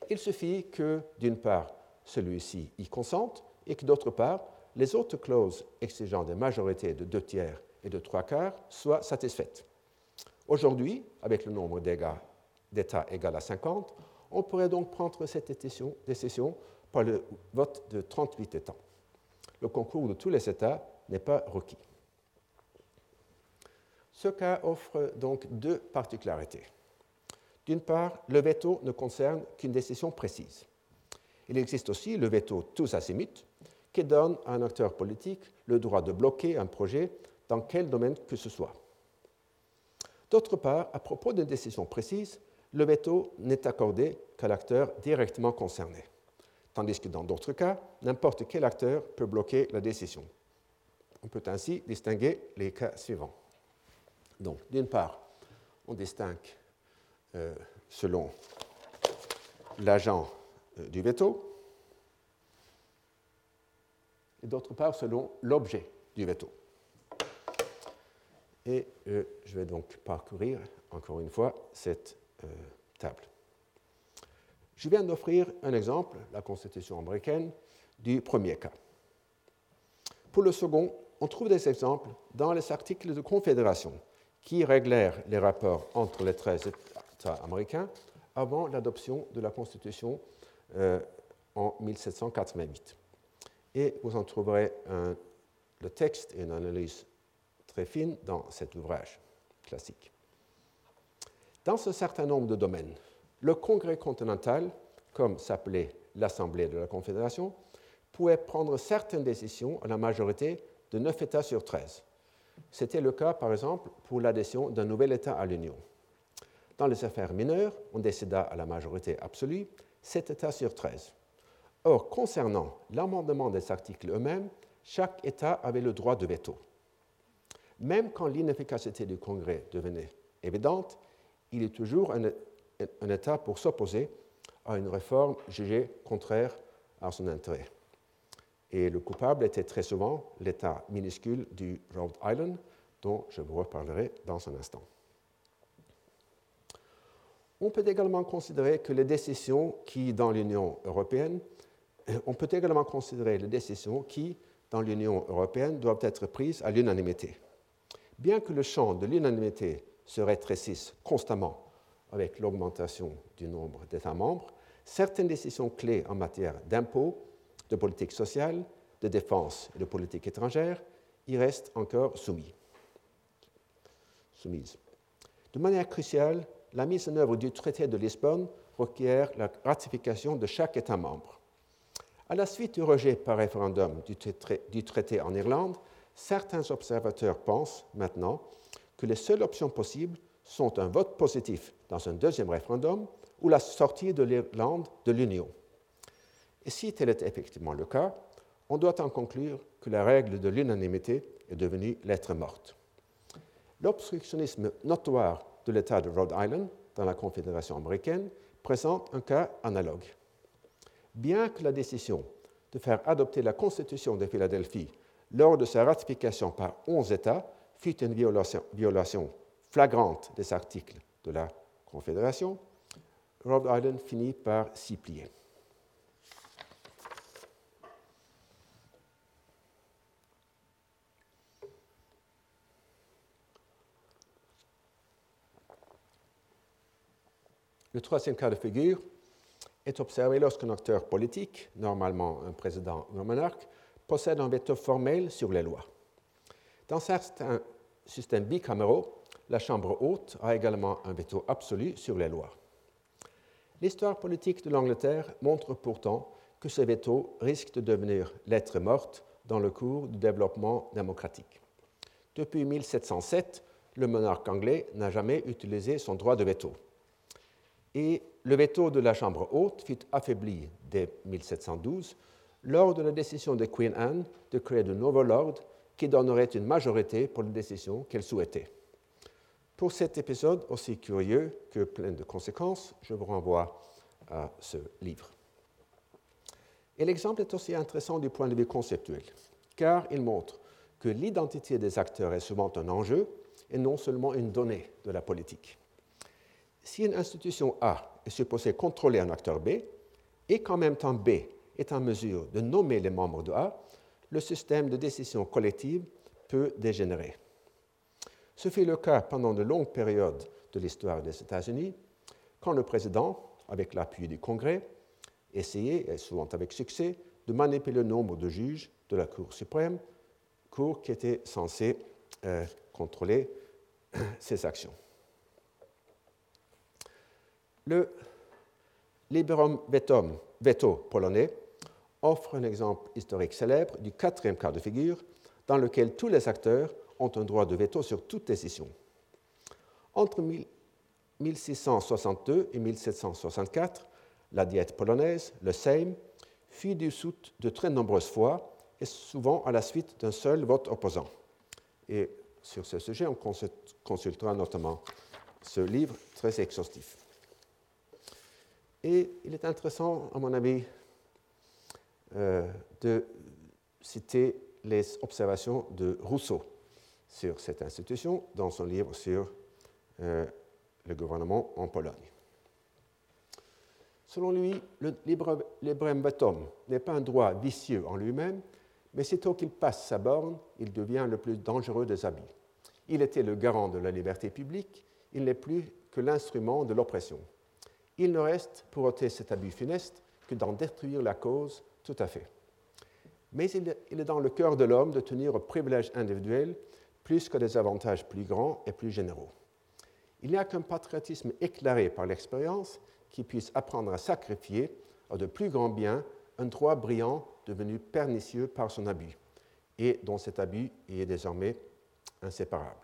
il suffit que, d'une part, celui-ci y consente et que, d'autre part, les autres clauses exigeant des majorités de deux tiers et de trois quarts soient satisfaites. Aujourd'hui, avec le nombre d'États égal à 50, on pourrait donc prendre cette décision par le vote de 38 États. Le concours de tous les États n'est pas requis. Ce cas offre donc deux particularités. D'une part, le veto ne concerne qu'une décision précise. Il existe aussi le veto tous azimuts, qui donne à un acteur politique le droit de bloquer un projet dans quel domaine que ce soit. D'autre part, à propos d'une décision précise, le veto n'est accordé qu'à l'acteur directement concerné, tandis que dans d'autres cas, n'importe quel acteur peut bloquer la décision. On peut ainsi distinguer les cas suivants. Donc, d'une part, on distingue euh, selon l'agent euh, du veto, et d'autre part selon l'objet du veto. Et euh, je vais donc parcourir encore une fois cette table. Je viens d'offrir un exemple, la Constitution américaine, du premier cas. Pour le second, on trouve des exemples dans les articles de confédération qui réglèrent les rapports entre les 13 États américains avant l'adoption de la Constitution euh, en 1788. Et vous en trouverez le texte et une analyse très fine dans cet ouvrage classique. Dans un certain nombre de domaines, le Congrès continental, comme s'appelait l'Assemblée de la Confédération, pouvait prendre certaines décisions à la majorité de 9 États sur 13, c'était le cas, par exemple, pour l'adhésion d'un nouvel État à l'Union. Dans les affaires mineures, on décida à la majorité absolue 7 États sur 13. Or, concernant l'amendement des articles eux-mêmes, chaque État avait le droit de veto. Même quand l'inefficacité du Congrès devenait évidente, il a toujours un, État pour s'opposer à une réforme jugée contraire à son intérêt. Et le coupable était très souvent l'État minuscule du Rhode Island, dont je vous reparlerai dans un instant. On peut également considérer que les décisions qui, dans l'Union européenne, euh, on peut les décisions qui, dans l'Union européenne, doivent être prises à l'unanimité. Bien que le champ de l'unanimité se rétrécisse constamment avec l'augmentation du nombre d'États membres, certaines décisions clés en matière d'impôts de politique sociale, de défense et de politique étrangère y restent encore soumis. soumises. De manière cruciale, la mise en œuvre du traité de Lisbonne requiert la ratification de chaque État membre. À la suite du rejet par référendum du traité en Irlande, certains observateurs pensent maintenant que les seules options possibles sont un vote positif dans un deuxième référendum ou la sortie de l'Irlande de l'Union. Et si tel est effectivement le cas, on doit en conclure que la règle de l'unanimité est devenue lettre morte. L'obstructionnisme notoire de l'État de Rhode Island dans la Confédération américaine présente un cas analogue. Bien que la décision de faire adopter la Constitution de Philadelphie lors de sa ratification par 11 États fut une violation, flagrante des articles de la Confédération, Rhode Island finit par s'y plier. Le troisième cas de figure est observé lorsqu'un acteur politique, normalement un président ou un monarque, possède un veto formel sur les lois. Dans certains systèmes bicaméraux, la Chambre haute a également un veto absolu sur les lois. L'histoire politique de l'Angleterre montre pourtant que ce veto risque de devenir lettre morte dans le cours du développement démocratique. Depuis 1707, le monarque anglais n'a jamais utilisé son droit de veto. Et le veto de la Chambre haute fut affaibli dès 1712 lors de la décision de Queen Anne de créer de nouveaux lords qui donneraient une majorité pour les décisions qu'elle souhaitait. Pour cet épisode aussi curieux que plein de conséquences, je vous renvoie à ce livre. Et l'exemple est aussi intéressant du point de vue conceptuel, car il montre que l'identité des acteurs est souvent un enjeu et non seulement une donnée de la politique. Si une institution A est supposée contrôler un acteur B et qu'en même temps B est en mesure de nommer les membres de A, le système de décision collective peut dégénérer. Ce fut le cas pendant de longues périodes de l'histoire des États-Unis, quand le président, avec l'appui du Congrès, essayait, et souvent avec succès, de manipuler le nombre de juges de la Cour suprême, Cour qui était censée euh, contrôler ses actions. Le Liberum veto polonais offre un exemple historique célèbre du quatrième cas de figure dans lequel tous les acteurs ont un droit de veto sur toute décision. Entre 1662 et 1764, la diète polonaise, le Sejm, fut dissoute de très nombreuses fois et souvent à la suite d'un seul vote opposant. Et sur ce sujet, on consultera notamment ce livre très exhaustif. Et il est intéressant, à mon avis, de citer les observations de Rousseau sur cette institution dans son livre sur euh, le gouvernement en Pologne. Selon lui, le libre, vetum n'est pas un droit vicieux en lui-même, mais sitôt qu'il passe sa borne, il devient le plus dangereux des habits. Il était le garant de la liberté publique, il n'est plus que l'instrument de l'oppression. Il ne reste, pour ôter cet abus funeste, que d'en détruire la cause tout à fait. Mais il est dans le cœur de l'homme de tenir au privilège individuel plus que des avantages plus grands et plus généraux. Il n'y a qu'un patriotisme éclairé par l'expérience qui puisse apprendre à sacrifier à de plus grands biens un droit brillant devenu pernicieux par son abus et dont cet abus est désormais inséparable.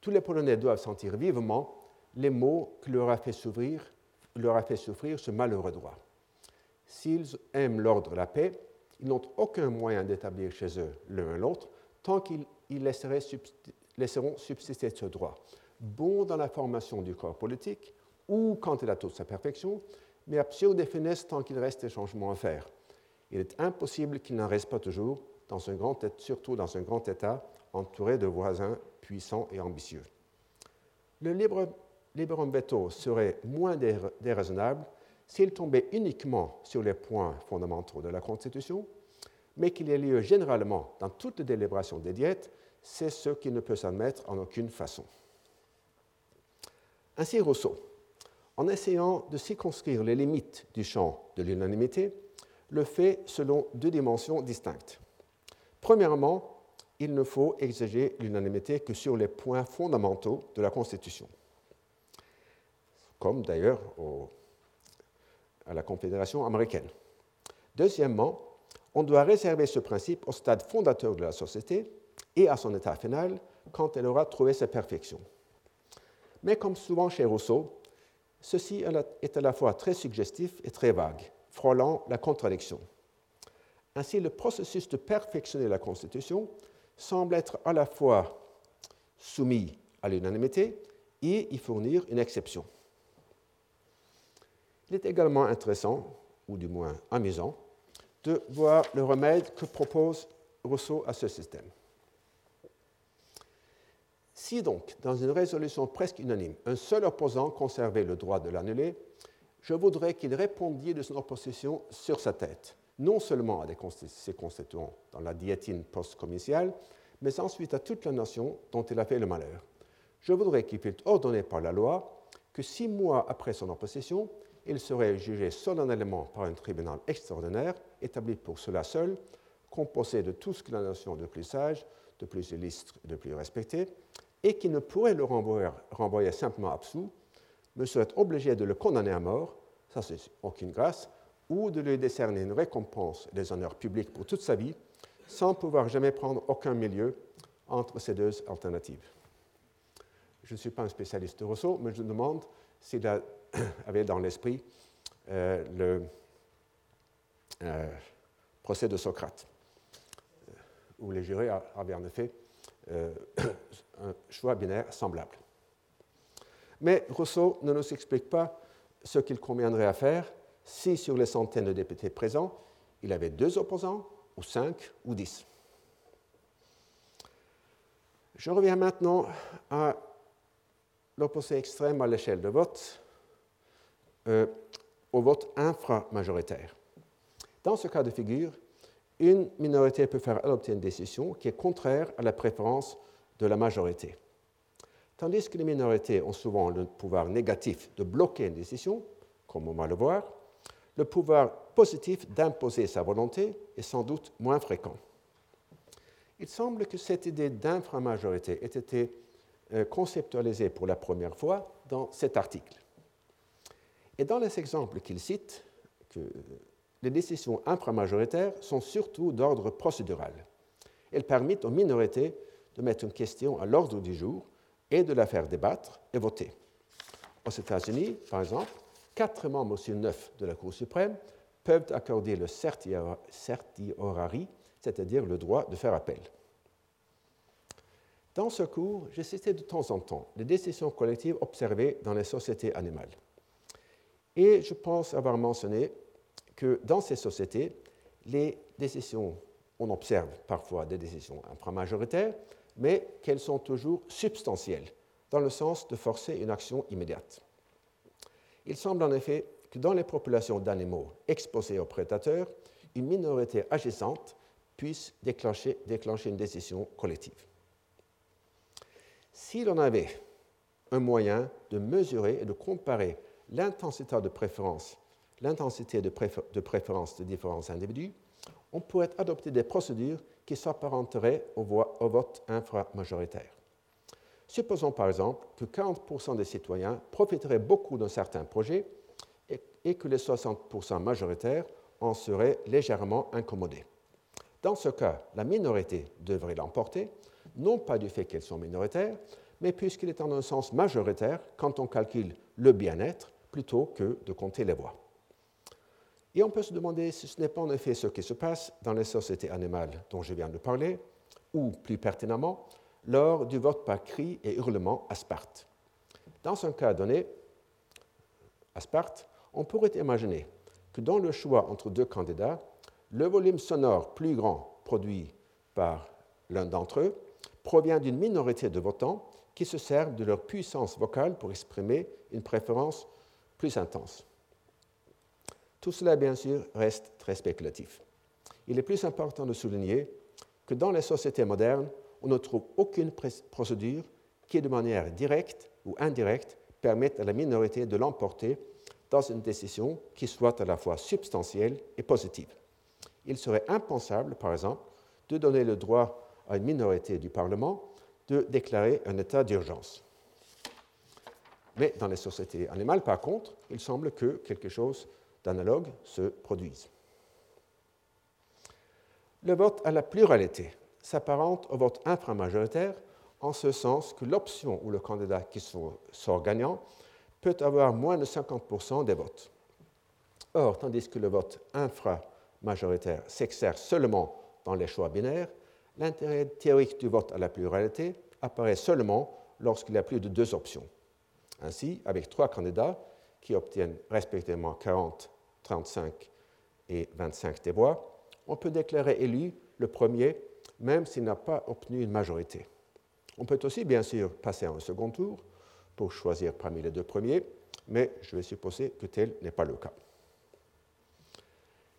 Tous les Polonais doivent sentir vivement les maux que leur a fait souffrir, leur a fait souffrir ce malheureux droit. S'ils aiment l'ordre et la paix, ils n'ont aucun moyen d'établir chez eux l'un l'autre tant qu'ils laisseront subsister ce droit, bon dans la formation du corps politique ou quand il a toute sa perfection, mais absurde et funeste tant qu'il reste des changements à faire. Il est impossible qu'il n'en reste pas toujours, dans un grand, surtout dans un grand État entouré de voisins puissants et ambitieux. Le libre Liberum veto serait moins déraisonnable s'il tombait uniquement sur les points fondamentaux de la Constitution, mais qu'il ait lieu généralement dans toute délibération des diètes, c'est ce qui ne peut s'admettre en aucune façon. Ainsi Rousseau, en essayant de circonscrire les limites du champ de l'unanimité, le fait selon deux dimensions distinctes. Premièrement, il ne faut exiger l'unanimité que sur les points fondamentaux de la Constitution comme d'ailleurs à la Confédération américaine. Deuxièmement, on doit réserver ce principe au stade fondateur de la société et à son état final quand elle aura trouvé sa perfection. Mais comme souvent chez Rousseau, ceci est à la fois très suggestif et très vague, frôlant la contradiction. Ainsi, le processus de perfectionner la Constitution semble être à la fois soumis à l'unanimité et y fournir une exception. Il est également intéressant, ou du moins amusant, de voir le remède que propose Rousseau à ce système. Si donc, dans une résolution presque unanime, un seul opposant conservait le droit de l'annuler, je voudrais qu'il répondît de son opposition sur sa tête, non seulement à ses constituants dans la diétine post-commerciale, mais ensuite à toute la nation dont il a fait le malheur. Je voudrais qu'il fût ordonné par la loi que six mois après son opposition, il serait jugé solennellement par un tribunal extraordinaire, établi pour cela seul, composé de tout ce que la nation de plus sage, de plus illustre de plus respecté, et qui ne pourrait le renvoyer, simplement absous, me serait obligé de le condamner à mort, ça c'est aucune grâce, ou de lui décerner une récompense des honneurs publics pour toute sa vie, sans pouvoir jamais prendre aucun milieu entre ces deux alternatives. Je ne suis pas un spécialiste de Rousseau, mais je demande s'il avait dans l'esprit euh, le euh, procès de Socrate, euh, où les jurés avaient en effet un choix binaire semblable. Mais Rousseau ne nous explique pas ce qu'il conviendrait à faire si sur les centaines de députés présents, il avait deux opposants, ou cinq, ou dix. Je reviens maintenant à l'opposé extrême à l'échelle de vote, euh, au vote inframajoritaire. Dans ce cas de figure, une minorité peut faire adopter une décision qui est contraire à la préférence de la majorité. Tandis que les minorités ont souvent le pouvoir négatif de bloquer une décision, comme on va le voir, le pouvoir positif d'imposer sa volonté est sans doute moins fréquent. Il semble que cette idée d'inframajorité ait été euh, conceptualisée pour la première fois dans cet article. Et dans les exemples qu'il cite, les décisions inframajoritaires sont surtout d'ordre procédural. Elles permettent aux minorités de mettre une question à l'ordre du jour et de la faire débattre et voter. Aux États-Unis, par exemple, quatre membres sur neuf de la Cour suprême peuvent accorder le certiorari, c'est-à-dire le droit de faire appel. Dans ce cours, j'ai cité de temps en temps les décisions collectives observées dans les sociétés animales. Et je pense avoir mentionné que dans ces sociétés, les décisions, on observe parfois des décisions inframajoritaires, mais qu'elles sont toujours substantielles, dans le sens de forcer une action immédiate. Il semble en effet que dans les populations d'animaux exposés aux prédateurs, une minorité agissante puisse déclencher, déclencher une décision collective. Si l'on avait un moyen de mesurer et de comparer l'intensité de préférence, l'intensité de, préférence de différents individus, on pourrait adopter des procédures qui s'apparenteraient au, au vote inframajoritaire. Supposons par exemple que 40% des citoyens profiteraient beaucoup d'un certain projet et, que les 60% majoritaires en seraient légèrement incommodés. Dans ce cas, la minorité devrait l'emporter, non pas du fait qu'elles sont minoritaires, mais puisqu'il est en un sens majoritaire quand on calcule le bien-être plutôt que de compter les voix. Et on peut se demander si ce n'est pas en effet ce qui se passe dans les sociétés animales dont je viens de parler, ou plus pertinemment, lors du vote par cri et hurlement à Sparte. Dans un cas donné, à Sparte, on pourrait imaginer que dans le choix entre deux candidats, le volume sonore plus grand produit par l'un d'entre eux provient d'une minorité de votants qui se servent de leur puissance vocale pour exprimer une préférence plus intense. Tout cela, bien sûr, reste très spéculatif. Il est plus important de souligner que dans les sociétés modernes, on ne trouve aucune procédure qui, de manière directe ou indirecte, permette à la minorité de l'emporter dans une décision qui soit à la fois substantielle et positive. Il serait impensable, par exemple, de donner le droit à une minorité du Parlement de déclarer un état d'urgence. Mais dans les sociétés animales, par contre, il semble que quelque chose d'analogues se produisent. Le vote à la pluralité s'apparente au vote inframajoritaire en ce sens que l'option ou le candidat qui sort gagnant peut avoir moins de 50% des votes. Or, tandis que le vote inframajoritaire s'exerce seulement dans les choix binaires, l'intérêt théorique du vote à la pluralité apparaît seulement lorsqu'il y a plus de deux options. Ainsi, avec trois candidats qui obtiennent respectivement 40, 35 et 25 des voix, on peut déclarer élu le premier même s'il n'a pas obtenu une majorité. On peut aussi, bien sûr, passer à un second tour pour choisir parmi les deux premiers, mais je vais supposer que tel n'est pas le cas.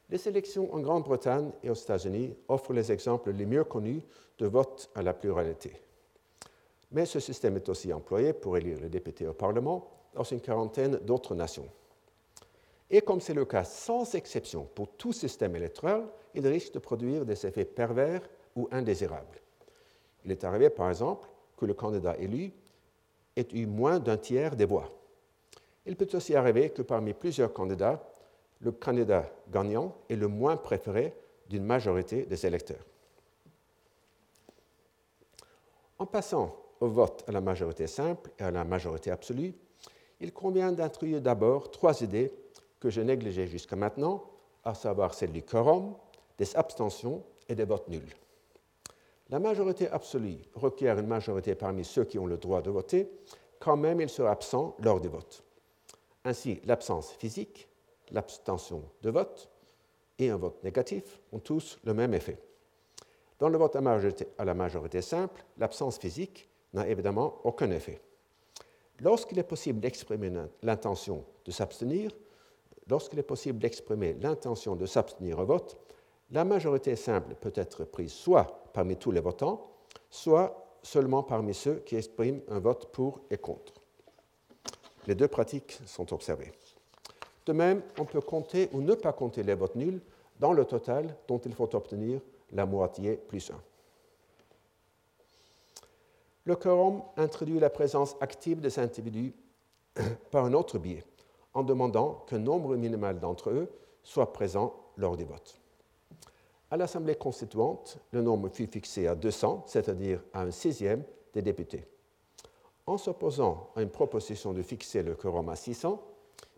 Les sélections en Grande-Bretagne et aux États-Unis offrent les exemples les mieux connus de vote à la pluralité. Mais ce système est aussi employé pour élire les députés au Parlement dans une quarantaine d'autres nations. Et comme c'est le cas sans exception pour tout système électoral, il risque de produire des effets pervers ou indésirables. Il est arrivé, par exemple, que le candidat élu ait eu moins d'un tiers des voix. Il peut aussi arriver que parmi plusieurs candidats, le candidat gagnant est le moins préféré d'une majorité des électeurs. En passant au vote à la majorité simple et à la majorité absolue, il convient d'introduire d'abord trois idées que je négligeais jusqu'à maintenant, à savoir celle du quorum, des abstentions et des votes nuls. La majorité absolue requiert une majorité parmi ceux qui ont le droit de voter, quand même ils sont absents lors du vote. Ainsi, l'absence physique, l'abstention de vote et un vote négatif ont tous le même effet. Dans le vote à, la majorité simple, l'absence physique n'a évidemment aucun effet. Lorsqu'il est possible d'exprimer l'intention de s'abstenir, lorsqu'il est possible d'exprimer l'intention de s'abstenir au vote, la majorité simple peut être prise soit parmi tous les votants, soit seulement parmi ceux qui expriment un vote pour et contre. Les deux pratiques sont observées. De même, on peut compter ou ne pas compter les votes nuls dans le total dont il faut obtenir la moitié plus 1. Le quorum introduit la présence active des individus par un autre biais, en demandant qu'un nombre minimal d'entre eux soit présent lors des votes. À l'Assemblée constituante, le nombre fut fixé à 200, c'est-à-dire à un sixième des députés. En s'opposant à une proposition de fixer le quorum à 600,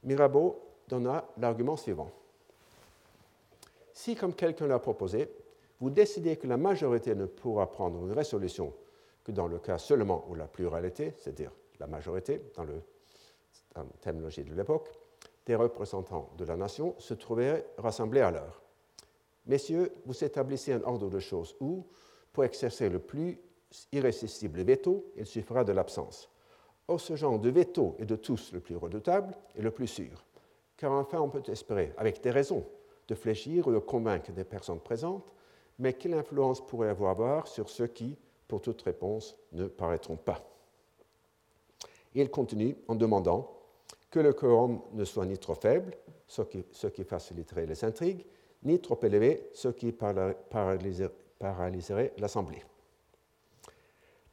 Mirabeau donna l'argument suivant. Si, comme quelqu'un l'a proposé, vous décidez que la majorité ne pourra prendre une résolution que dans le cas seulement où la pluralité, c'est-à-dire la majorité, dans, le, la terminologie de l'époque, des représentants de la nation se trouveraient rassemblés à l'heure. Messieurs, vous établissez un ordre de choses où, pour exercer le plus irrésistible veto, il suffira de l'absence. Or, ce genre de veto est de tous le plus redoutable et le plus sûr, car enfin on peut espérer, avec des raisons, de fléchir ou de convaincre des personnes présentes, mais quelle influence pourrait-vous avoir sur ceux qui, pour toute réponse, ne paraîtront pas Il continue en demandant que le quorum ne soit ni trop faible, ce qui, faciliterait les intrigues, ni trop élevé, ce qui paralyserait l'Assemblée.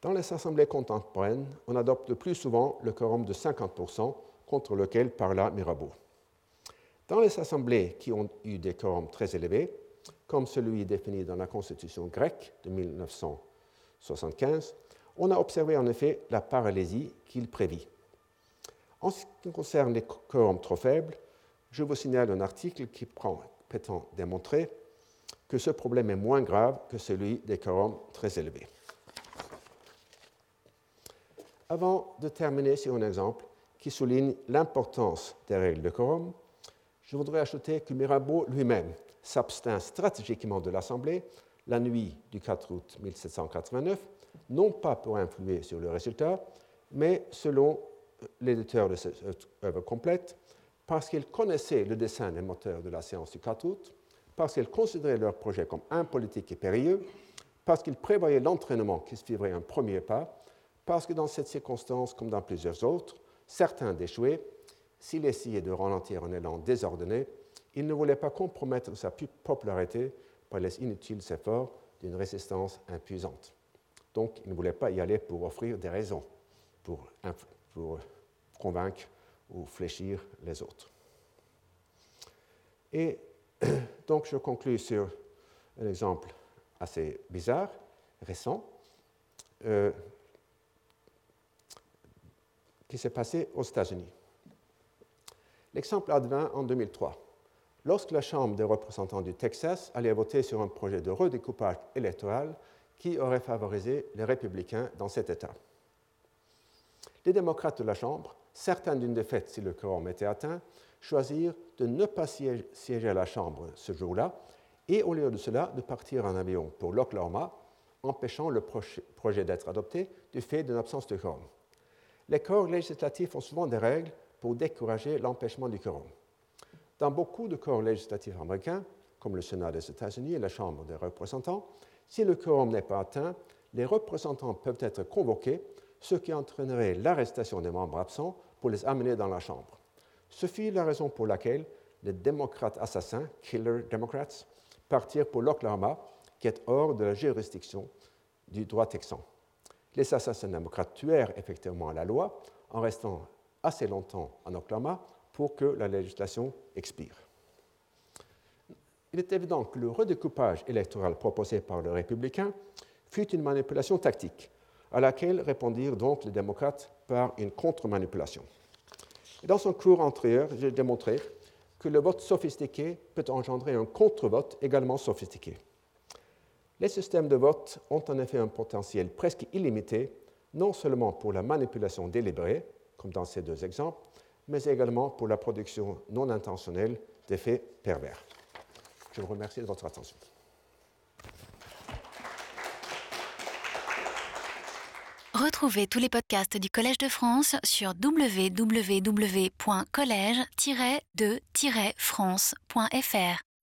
Dans les assemblées contemporaines, on adopte plus souvent le quorum de 50% contre lequel parla Mirabeau. Dans les assemblées qui ont eu des quorums très élevés, comme celui défini dans la Constitution grecque de 1975, on a observé en effet la paralysie qu'il prévit. En ce qui concerne les quorums trop faibles, je vous signale un article qui prétend démontrer que ce problème est moins grave que celui des quorums très élevés. Avant de terminer sur un exemple qui souligne l'importance des règles de quorum, je voudrais ajouter que Mirabeau lui-même s'abstint stratégiquement de l'Assemblée la nuit du 4 août 1789, non pas pour influer sur le résultat, mais selon l'éditeur de cette œuvre complète, parce qu'ils connaissaient le dessin des moteurs de la séance du 4 août, parce qu'ils considéraient leur projet comme impolitique et périlleux, parce qu'ils prévoyaient l'entraînement qui suivrait un premier pas, parce que dans cette circonstance, comme dans plusieurs autres, certains d'échouer, s'il essayait de ralentir un élan désordonné, il ne voulait pas compromettre sa popularité par les inutiles efforts d'une résistance impuissante. Donc, il ne voulait pas y aller pour offrir des raisons, pour, convaincre ou fléchir les autres. Et donc je conclus sur un exemple assez bizarre, récent, euh, qui s'est passé aux États-Unis. L'exemple advint en 2003, lorsque la Chambre des représentants du Texas allait voter sur un projet de redécoupage électoral qui aurait favorisé les républicains dans cet État. Les démocrates de la Chambre, certains d'une défaite si le quorum était atteint, choisirent de ne pas siéger à la Chambre ce jour-là et au lieu de cela de partir en avion pour l'Oklahoma, empêchant le projet d'être adopté du fait d'une absence de quorum. Les corps législatifs ont souvent des règles pour décourager l'empêchement du quorum. Dans beaucoup de corps législatifs américains, comme le Sénat des États-Unis et la Chambre des représentants, si le quorum n'est pas atteint, les représentants peuvent être convoqués, ce qui entraînerait l'arrestation des membres absents pour les amener dans la Chambre. Ce fut la raison pour laquelle les démocrates assassins, killer Democrats, partirent pour l'Oklahoma, qui est hors de la juridiction du droit texan. Les assassins démocrates tuèrent effectivement la loi en restant assez longtemps en Oklahoma pour que la législation expire. Il est évident que le redécoupage électoral proposé par les républicains fut une manipulation tactique, à laquelle répondirent donc les démocrates par une contre-manipulation. Dans son cours antérieur, j'ai démontré que le vote sophistiqué peut engendrer un contre-vote également sophistiqué. Les systèmes de vote ont en effet un potentiel presque illimité, non seulement pour la manipulation délibérée, comme dans ces deux exemples, mais également pour la production non intentionnelle d'effets pervers. Je vous remercie de votre attention. Retrouvez tous les podcasts du Collège de France sur www.collège-de-france.fr.